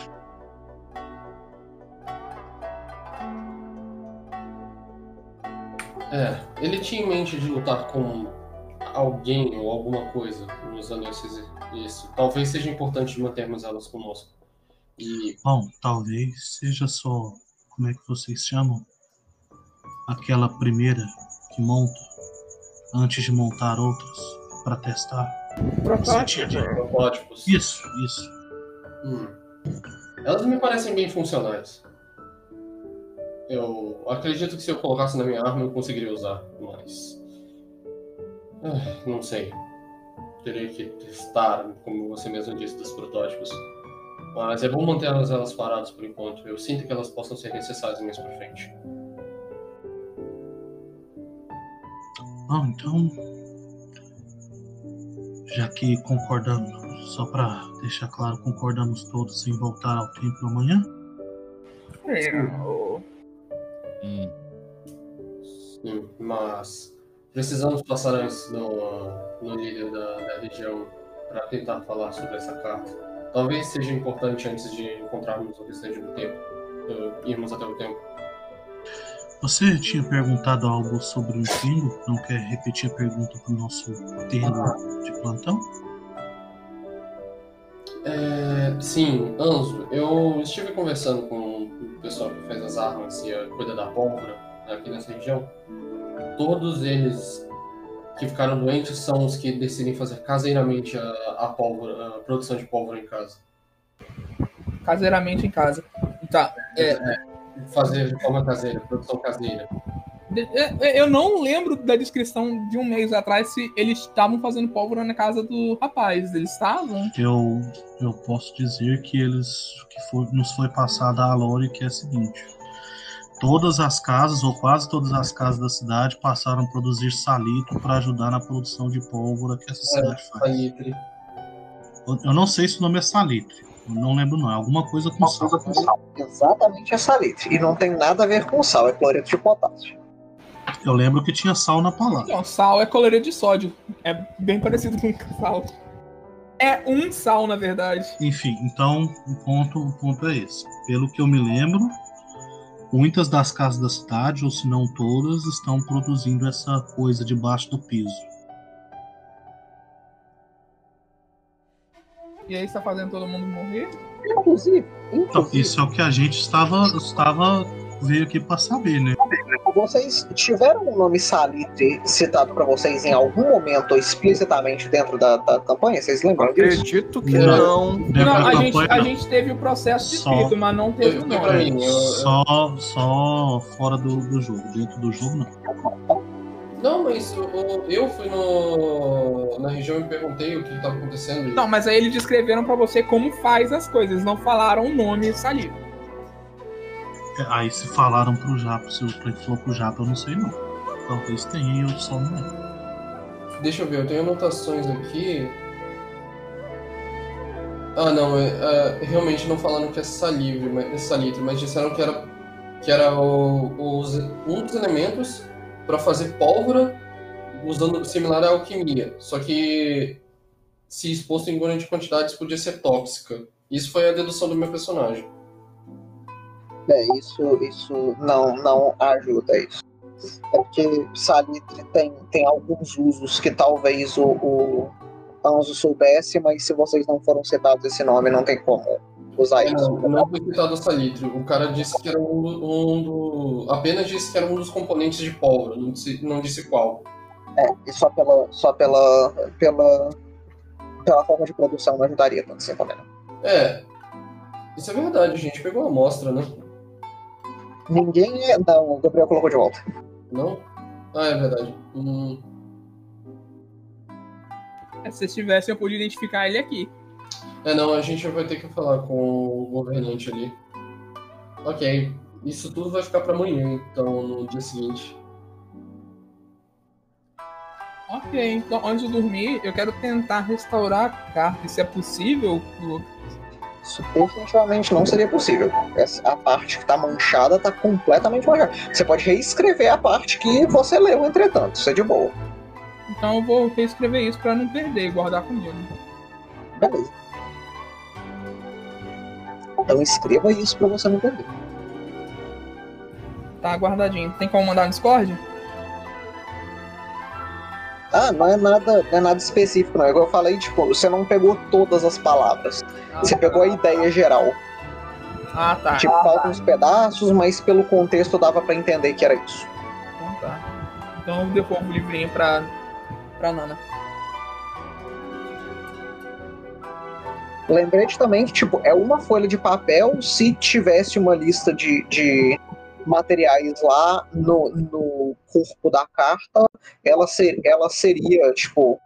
É, ele tinha em mente de lutar com alguém ou alguma coisa usando esses, isso. Talvez seja importante mantermos elas conosco. E... Bom, talvez seja só. Como é que vocês chamam? Aquela primeira que monta antes de montar outras para testar. Protótipos. Isso, isso. Hum. Elas me parecem bem funcionais. Eu acredito que se eu colocasse na minha arma eu conseguiria usar, mas. Ah, não sei. Terei que testar, como você mesmo disse, dos protótipos. Mas é bom manter elas, elas paradas por enquanto. Eu sinto que elas possam ser necessárias mais pra frente. Bom, então. Já que concordamos, só para deixar claro, concordamos todos em voltar ao templo amanhã? Eu... Hum. Sim, mas precisamos passar antes no, no líder da, da região para tentar falar sobre essa carta. Talvez seja importante antes de encontrarmos o restante do tempo, uh, irmos até o tempo. Você tinha perguntado algo sobre o ensino? Não quer repetir a pergunta para o nosso termo de plantão? É, sim, Anzo, eu estive conversando com o pessoal que faz as armas e cuida da pólvora aqui nessa região. Todos eles que ficaram doentes são os que decidem fazer caseiramente a, a pólvora, a produção de pólvora em casa. Caseiramente em casa. Tá. É, é, fazer de forma caseira, produção caseira. Eu não lembro da descrição de um mês atrás se eles estavam fazendo pólvora na casa do rapaz. Eles estavam? Eu, eu posso dizer que eles que foi, nos foi passada a lore que é a seguinte: todas as casas ou quase todas as casas da cidade passaram a produzir salitro para ajudar na produção de pólvora que essa é, cidade faz. Salitre. Eu, eu não sei se o nome é salitre. Não lembro não, é alguma coisa com sal. Coisa com sal. Exatamente é salitre. E não tem nada a ver com sal, é cloreto de potássio. Eu lembro que tinha sal na palavra. Não, sal é cloreto de sódio. É bem parecido com sal. É um sal, na verdade. Enfim, então o ponto, o ponto é esse. Pelo que eu me lembro, muitas das casas da cidade, ou se não todas, estão produzindo essa coisa debaixo do piso. E aí está fazendo todo mundo morrer? Inclusive, Então, isso é o que a gente estava, estava veio aqui para saber, né? Vocês tiveram o nome Salitre citado para vocês em algum momento explicitamente dentro da, da campanha? Vocês lembram disso? Acredito que não. Não, não a, gente, a gente teve o processo de escrito, mas não teve o nome. Só, só fora do, do jogo. Dentro do jogo, não. Não, mas eu, eu fui no, na região e perguntei o que estava acontecendo. Não, mas aí eles descreveram para você como faz as coisas, não falaram o nome salido. É, aí se falaram pro Japa, se o Clay falou pro Japa, eu não sei não. Talvez tenha e eu só não. Deixa eu ver, eu tenho anotações aqui. Ah, não, é, é, realmente não falaram que é salitre, mas, é salitre, mas disseram que era, que era o, os, um dos elementos para fazer pólvora usando similar à alquimia, só que se exposto em grandes quantidades podia ser tóxica. Isso foi a dedução do meu personagem. É, isso, isso não, não ajuda isso. É porque salitre tem, tem alguns usos que talvez o, o Anzo soubesse, mas se vocês não foram citados esse nome, não tem como usar é, isso. Não, não foi citado o salitre. O cara disse que era um, um do. Apenas disse que era um dos componentes de pólvora, não disse, não disse qual. É, e só pela. Só pela. pela. pela forma de produção não ajudaria tanto assim também. É. Isso é verdade, a gente pegou a amostra, né? Ninguém é. Não, o Gabriel colocou de volta. Não? Ah, é verdade. Hum... Se vocês tivessem, eu podia identificar ele aqui. É, não, a gente vai ter que falar com o governante ali. Ok, isso tudo vai ficar para amanhã, então, no dia seguinte. Ok, então antes de dormir, eu quero tentar restaurar a carta, se é possível. Definitivamente não seria possível. Essa, a parte que está manchada está completamente manchada. Você pode reescrever a parte que você leu, entretanto, isso é de boa. Então eu vou reescrever isso para não perder e guardar comigo. Beleza. Então escreva isso para você não perder. Tá guardadinho. Tem como mandar no Discord? Ah, não é nada, não é nada específico, não. É igual eu falei, tipo, você não pegou todas as palavras. Você pegou a ideia geral. Ah, tá. Tipo, faltam uns pedaços, mas pelo contexto dava pra entender que era isso. Então tá. Então eu devolvo o livrinho pra, pra Nana. Lembrete também que, tipo, é uma folha de papel se tivesse uma lista de, de materiais lá no, no corpo da carta, ela, ser, ela seria, tipo,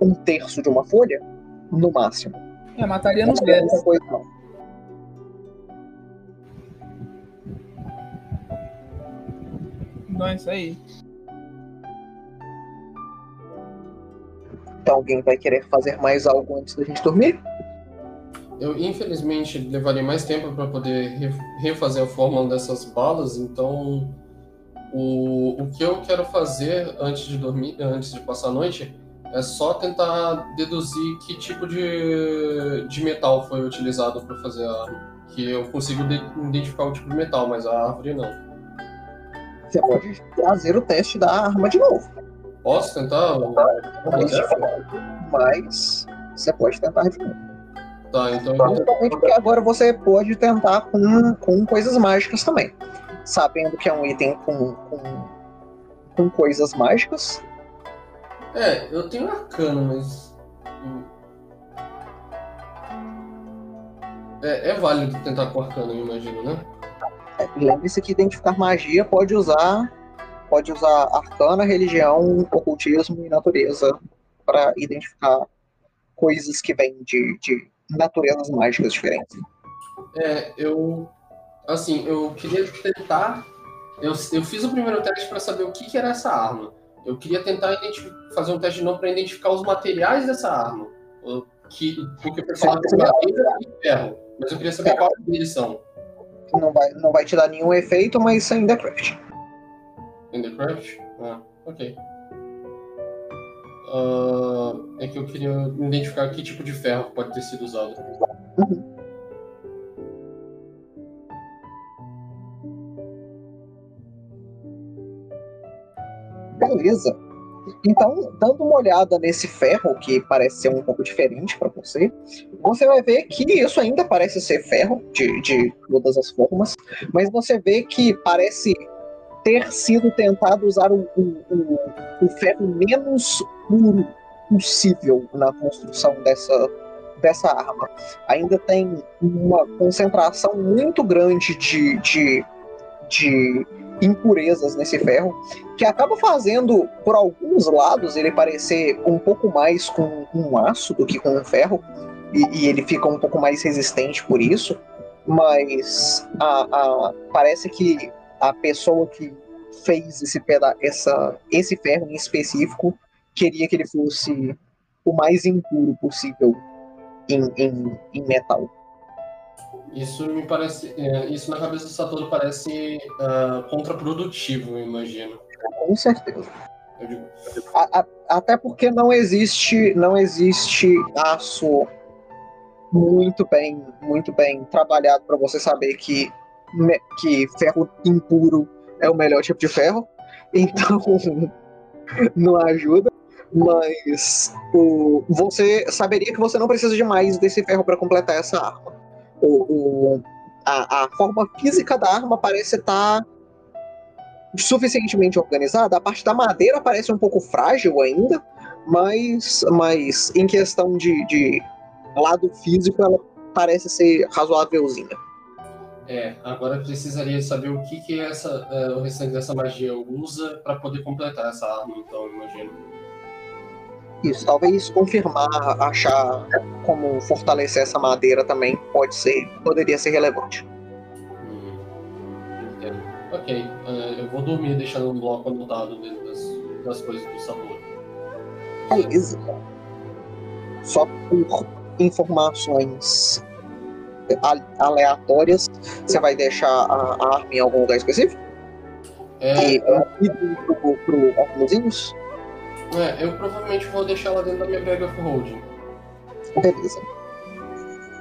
um terço de uma folha, no máximo. É, mataria Não nos seria 10. muita coisa, não. É isso aí. Então alguém vai querer fazer mais algo antes da gente dormir? Eu, infelizmente, levaria mais tempo para poder re- refazer a fórmula dessas balas, então o, o que eu quero fazer antes de dormir, antes de passar a noite, é só tentar deduzir que tipo de, de metal foi utilizado para fazer a arma. Que eu consigo de- identificar o tipo de metal, mas a árvore não. Você pode trazer o teste da arma de novo. Posso tentar? Difícil, mas você pode tentar de novo. Tá, então Principalmente porque agora você pode tentar com, com coisas mágicas também. Sabendo que é um item com, com, com coisas mágicas. É, eu tenho arcano, mas. hum. É, é válido tentar com arcano, eu imagino, né? é, Lembre-se que identificar magia pode usar pode usar arcana, religião, ocultismo e natureza para identificar coisas que vêm de, de naturezas mágicas diferentes. É, eu. Assim, eu queria tentar. Eu, eu fiz o primeiro teste para saber o que, que era essa arma. Eu queria tentar fazer um teste de novo para identificar os materiais dessa arma. O Que, porque o pessoal tem madeira e ferro. Mas eu queria saber qual deles são. Não vai, não vai te dar nenhum efeito, mas ainda é craft. In the craft? Ah, ok. Ah, é que eu queria identificar que tipo de ferro pode ter sido usado. Beleza. Então, dando uma olhada nesse ferro, que parece ser um pouco diferente para você, você vai ver que isso ainda parece ser ferro, de, de todas as formas, mas você vê que parece ter sido tentado usar o, o, o, ferro menos puro possível na construção dessa, dessa arma. Ainda tem uma concentração muito grande de, de, de impurezas nesse ferro, que acaba fazendo, por alguns lados, ele parecer um pouco mais com um aço do que com um ferro, e, e ele fica um pouco mais resistente por isso, mas a, a- parece que a pessoa que fez esse, peda essa, esse ferro em específico queria que ele fosse o mais impuro possível em, em, em metal. Isso me parece. é, isso na cabeça do Satoru parece ah, contraprodutivo, eu imagino. Com certeza. Eu digo, A- a- até porque não existe não existe aço muito bem muito bem trabalhado para você saber que que ferro impuro é o melhor tipo de ferro então não ajuda mas o, você saberia que você não precisa de mais desse ferro para completar essa arma o, o- a, a forma física da arma parece estar suficientemente organizada. A parte da madeira parece um pouco frágil ainda, mas, mas em questão de, de lado físico, ela parece ser razoávelzinha. É, agora precisaria saber o que, que essa, é, o restante dessa magia usa para poder completar essa arma, então, imagino. Isso, talvez confirmar, achar como fortalecer essa madeira também pode ser, poderia ser relevante. Hum, entendo. Ok, eh, eu vou dormir deixando um bloco anotado dentro das, das coisas do sabor. Beleza. Só por informações aleatórias, você vai deixar a, a arma em algum lugar específico? É, E movido pro, pro óculosinhos? é, eu provavelmente vou deixar ela dentro da minha bag of holding. Beleza.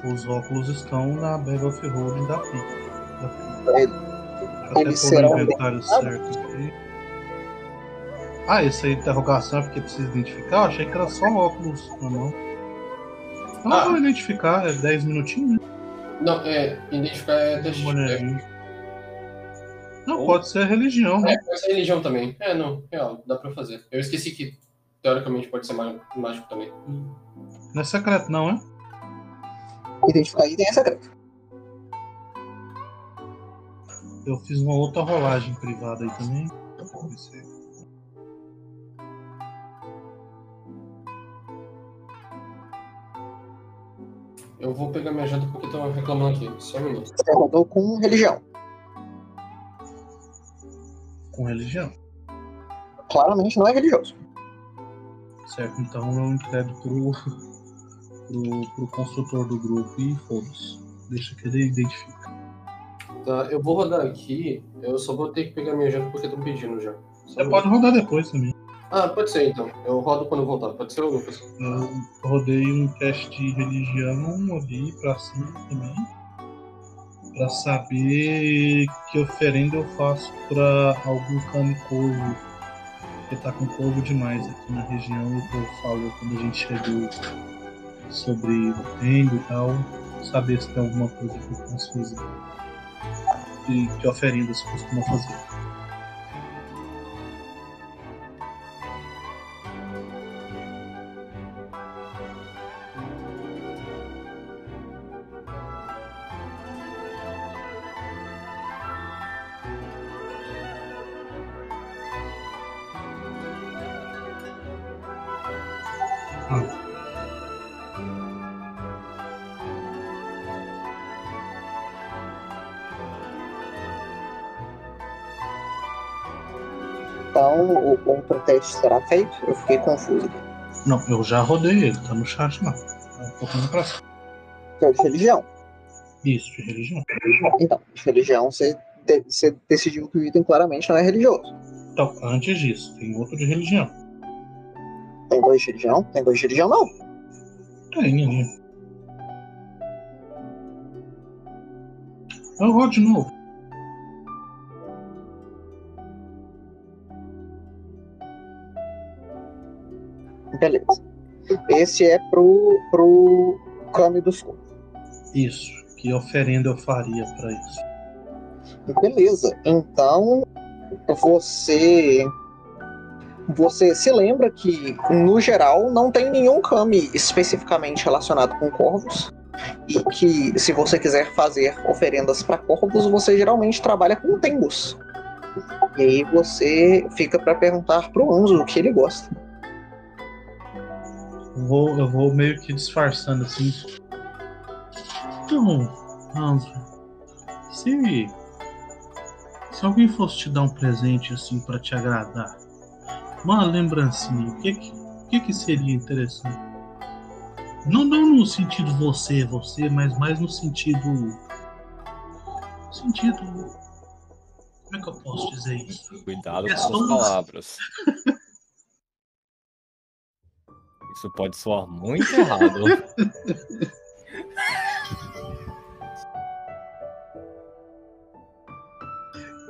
Os óculos estão na Bag of Holding da PIC. Ele- eles serão o inventário certo aqui. Ah, esse aí, interrogação, é porque precisa identificar? Eu achei que era só óculos normal. Não Ah. vou identificar, é 10 minutinhos, né? Não, é, identificar é teste. É. Não, Ou- pode ser religião, né? é, pode ser religião também. É, não, real, dá pra fazer. Eu esqueci que, teoricamente, pode ser má- mágico também. Não é secreto, não, é? Identificar item é secreto. Eu fiz uma outra rolagem privada aí também. Aí. Eu vou pegar minha janta porque estão reclamando aqui. Só um minuto. Você rodou com religião. Com religião. Claramente não é religioso. Certo, então eu entrego pro, pro, pro construtor do grupo e foda-se. Deixa que ele identifica. Tá, eu vou rodar aqui. Eu só vou ter que pegar minha janta porque estão pedindo já. Só Você pode rodar depois também. Ah, pode ser então. Eu rodo quando eu voltar. Pode ser, Lucas? Eu rodei um teste de religião ali pra cima também. Pra saber que oferenda eu faço pra algum cano corvo. Porque tá com corvo demais aqui na região. O povo falou quando a gente chegou sobre o tendo e tal. Saber se tem alguma coisa que eu posso fazer. E que oferendas costumam fazer. Então, o outro teste será feito? Eu fiquei confuso. Não, eu já rodei ele, tá no chat lá. Tá tocando pra cima. Que é o de religião. Isso, de religião. Então, de religião, você, de- você decidiu que o item claramente não é religioso. Então, antes disso, tem outro de religião. Tem dois de religião? Tem dois de religião, não. Tem ali. Eu rodo de novo. Beleza. Esse é pro, pro Kami dos Corvos. Isso. Que oferenda eu faria pra isso? Beleza. Então, você. Você se lembra que, no geral, não tem nenhum Kami especificamente relacionado com corvos. E que, se você quiser fazer oferendas para corvos, você geralmente trabalha com Tengus. E aí você fica para perguntar pro Anzo o que ele gosta. Eu vou, eu vou meio que disfarçando assim. Então, Anzo, se. Se alguém fosse te dar um presente assim pra te agradar, uma lembrancinha, o que que, que, seria interessante? Não, não no sentido você, você, mas mais no sentido. no sentido. Como é que eu posso dizer isso? Cuidado com suas palavras. Isso pode soar muito errado.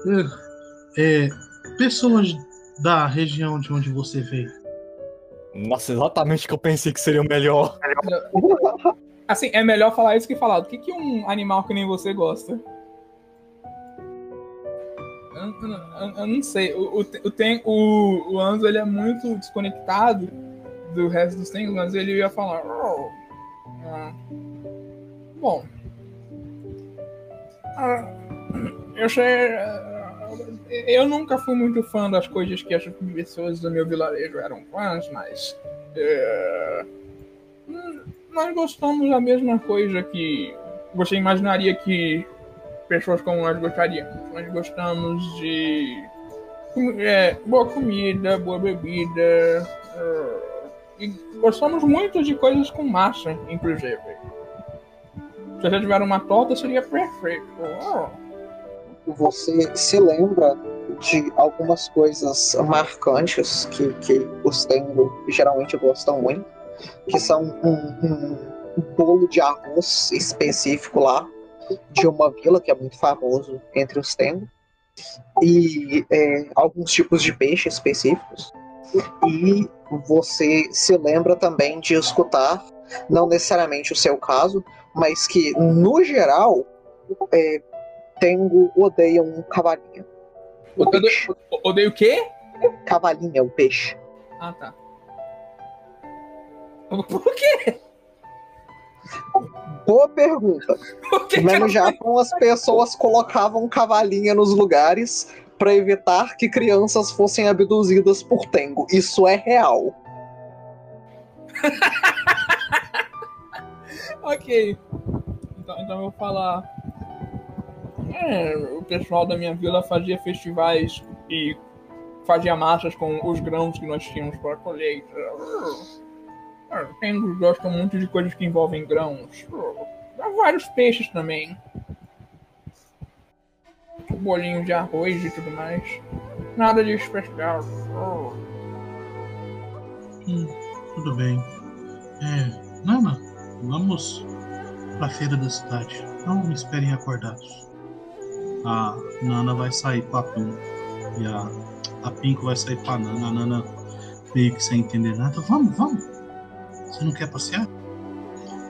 É, pessoas da região de onde você veio. Nossa, exatamente o que eu pensei que seria o melhor. Assim, é melhor falar isso que falar. O que, que um animal que nem você gosta? Eu, eu- eu- não sei. O, o, o, tem, o, o Anzo ele é muito desconectado do resto dos tempos, mas ele ia falar. "Oh, ah, bom. ah, eu sei. ah, eu nunca fui muito fã das coisas que as pessoas do meu vilarejo eram fãs, mas É, nós gostamos da mesma coisa que você imaginaria que pessoas como nós gostaríamos. Nós gostamos de é, boa comida, boa bebida. é, e gostamos muito de coisas com massa, inclusive. Se você tiver uma torta, seria perfeito. Oh. Você se lembra de algumas coisas marcantes que, que os Tengu geralmente gostam muito, que são um, um bolo de arroz específico lá, de uma vila que é muito famoso entre os Tengu, e é, alguns tipos de peixe específicos. E você se lembra também de escutar, não necessariamente o seu caso, mas que, no geral, é, Tengu odeia um cavalinho. O Odeio, odeio o quê? Cavalinho, o peixe. Ah, tá. Por quê? Boa pergunta. Mas no Japão as pessoas colocavam cavalinha nos lugares para evitar que crianças fossem abduzidas por Tengu. Isso é real. Ok. Então, então eu vou falar. É, o pessoal da minha vila fazia festivais e fazia massas com os grãos que nós tínhamos para colheita. Ah, Tengus gostam muito de coisas que envolvem grãos. Há vários peixes também. Bolinho de arroz e tudo mais. Nada de especial. Oh. Hum, tudo bem. É, Nana, vamos pra feira da cidade. Não me esperem acordados. A Nana vai sair com a Pin. E a, a Pinko vai sair com a Nana. A Nana meio que sem entender nada. Vamos, vamos. Você não quer passear?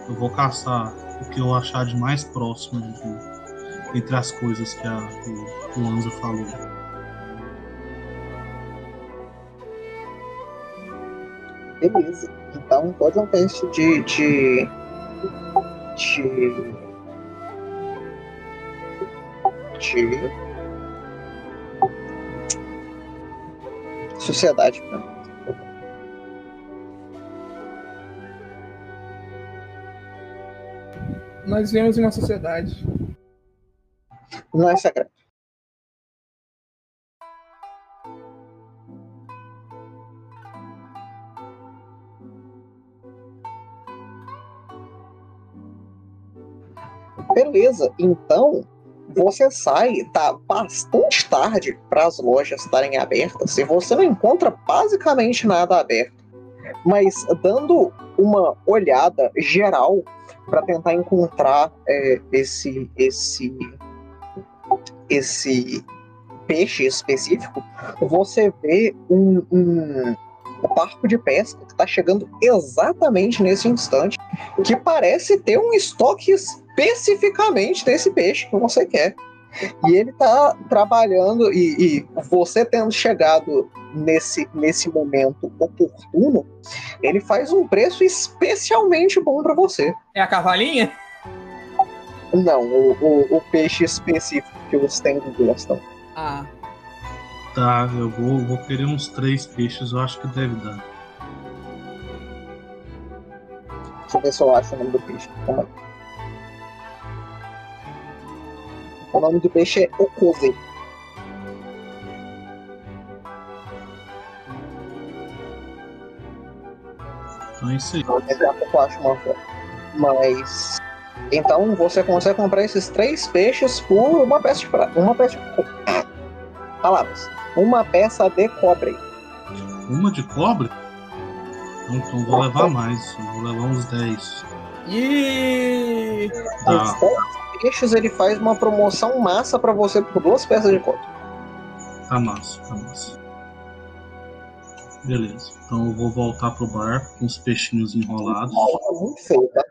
Eu vou caçar o que eu achar de mais próximo de- entre as coisas que a, o, o Anza falou. Beleza. Então pode um teste de. de. de. de sociedade. né? Nós vivemos em uma sociedade. Não é secreto. Beleza, então você sai, tá bastante tarde para as lojas estarem abertas e você não encontra basicamente nada aberto. Mas dando uma olhada geral para tentar encontrar é, esse esse esse peixe específico, você vê um, um barco de pesca que está chegando exatamente nesse instante, que parece ter um estoque especificamente desse peixe que você quer. E ele está trabalhando, e, e você tendo chegado nesse, nesse momento oportuno, ele faz um preço especialmente bom para você. É a cavalinha? Não, o, o, o peixe específico que os tem gostam. Ah. Tá, eu vou, vou querer uns três peixes, eu acho que deve dar. Deixa eu ver se eu acho o nome do peixe. Calma. O nome do peixe é Okose. Então é isso aí. Daqui a pouco eu acho uma foto. Mas. Então você consegue comprar esses três peixes por uma peça de prata. Uma peça de. Palavras. Uma peça de cobre. Uma de cobre? Então, então vou levar mais. Vou levar uns 10. E Os 10 peixes ele faz uma promoção massa pra você por duas peças de cobre. tá massa, tá massa. Beleza. Então eu vou voltar pro bar com os peixinhos enrolados. Muito feio, tá?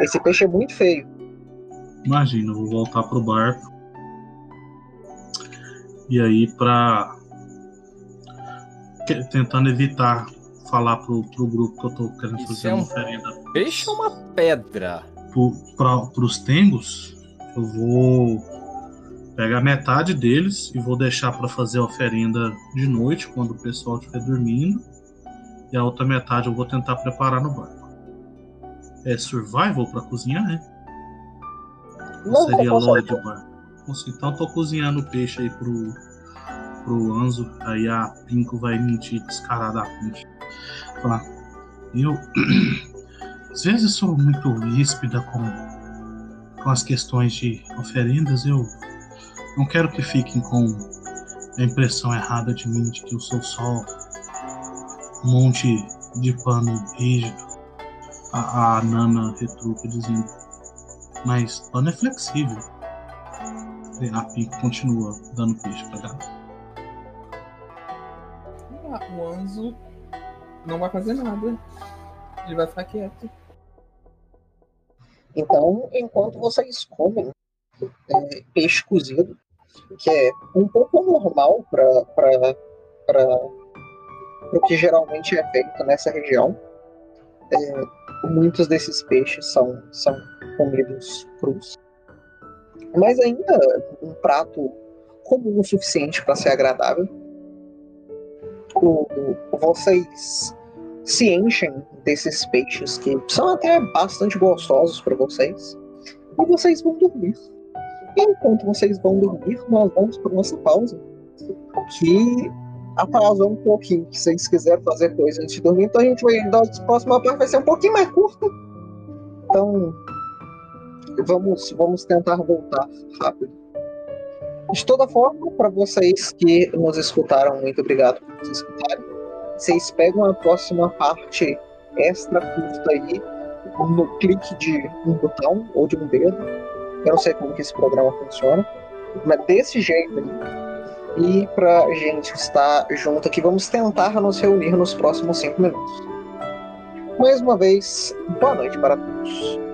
Esse peixe é muito feio. Imagina, eu vou voltar pro bar. E aí, pra. Tentando evitar falar pro, pro grupo que eu tô querendo Isso fazer é uma um oferenda Peixe ou uma pedra? pro, pra, pros tengos, eu vou pegar metade deles e vou deixar para fazer a oferenda de noite, quando o pessoal estiver dormindo. E a outra metade eu vou tentar preparar no barco. É survival para cozinhar, né? Não, Seria consegue. de. Nossa, Então tô cozinhando peixe aí pro, pro Anzo. Aí a Pinko vai mentir descaradamente. Falar, eu às vezes sou muito ríspida com, com as questões de oferendas. Eu não quero que fiquem com a impressão errada de mim de que eu sou só um monte de pano rígido. A, a Nana retruca dizendo, mas pano é flexível. E A Pico continua dando peixe pra galera. Ah, o Anzo não vai fazer nada. Ele vai ficar quieto. Então, enquanto vocês comem é, peixe cozido, que é um pouco normal para o que geralmente é feito nessa região, é, muitos desses peixes são, são comidos crus. Mas ainda um prato comum o suficiente para ser agradável. O- o- vocês se enchem desses peixes que são até bastante gostosos para vocês e vocês vão dormir. E enquanto vocês vão dormir, nós vamos para nossa pausa, que atrasou um pouquinho. Se vocês quiserem fazer coisa antes de dormir, então a gente vai dar a próxima parte vai ser um pouquinho mais curta. Então vamos vamos tentar voltar rápido. De toda forma, para vocês que nos escutaram, muito obrigado por nos escutarem. Vocês pegam a próxima parte extra curta aí no clique de um botão ou de um dedo. Eu não sei como que esse programa funciona, mas desse jeito aí. E pra gente estar junto aqui, vamos tentar nos reunir nos próximos cinco minutos. Mais uma vez, boa noite para todos.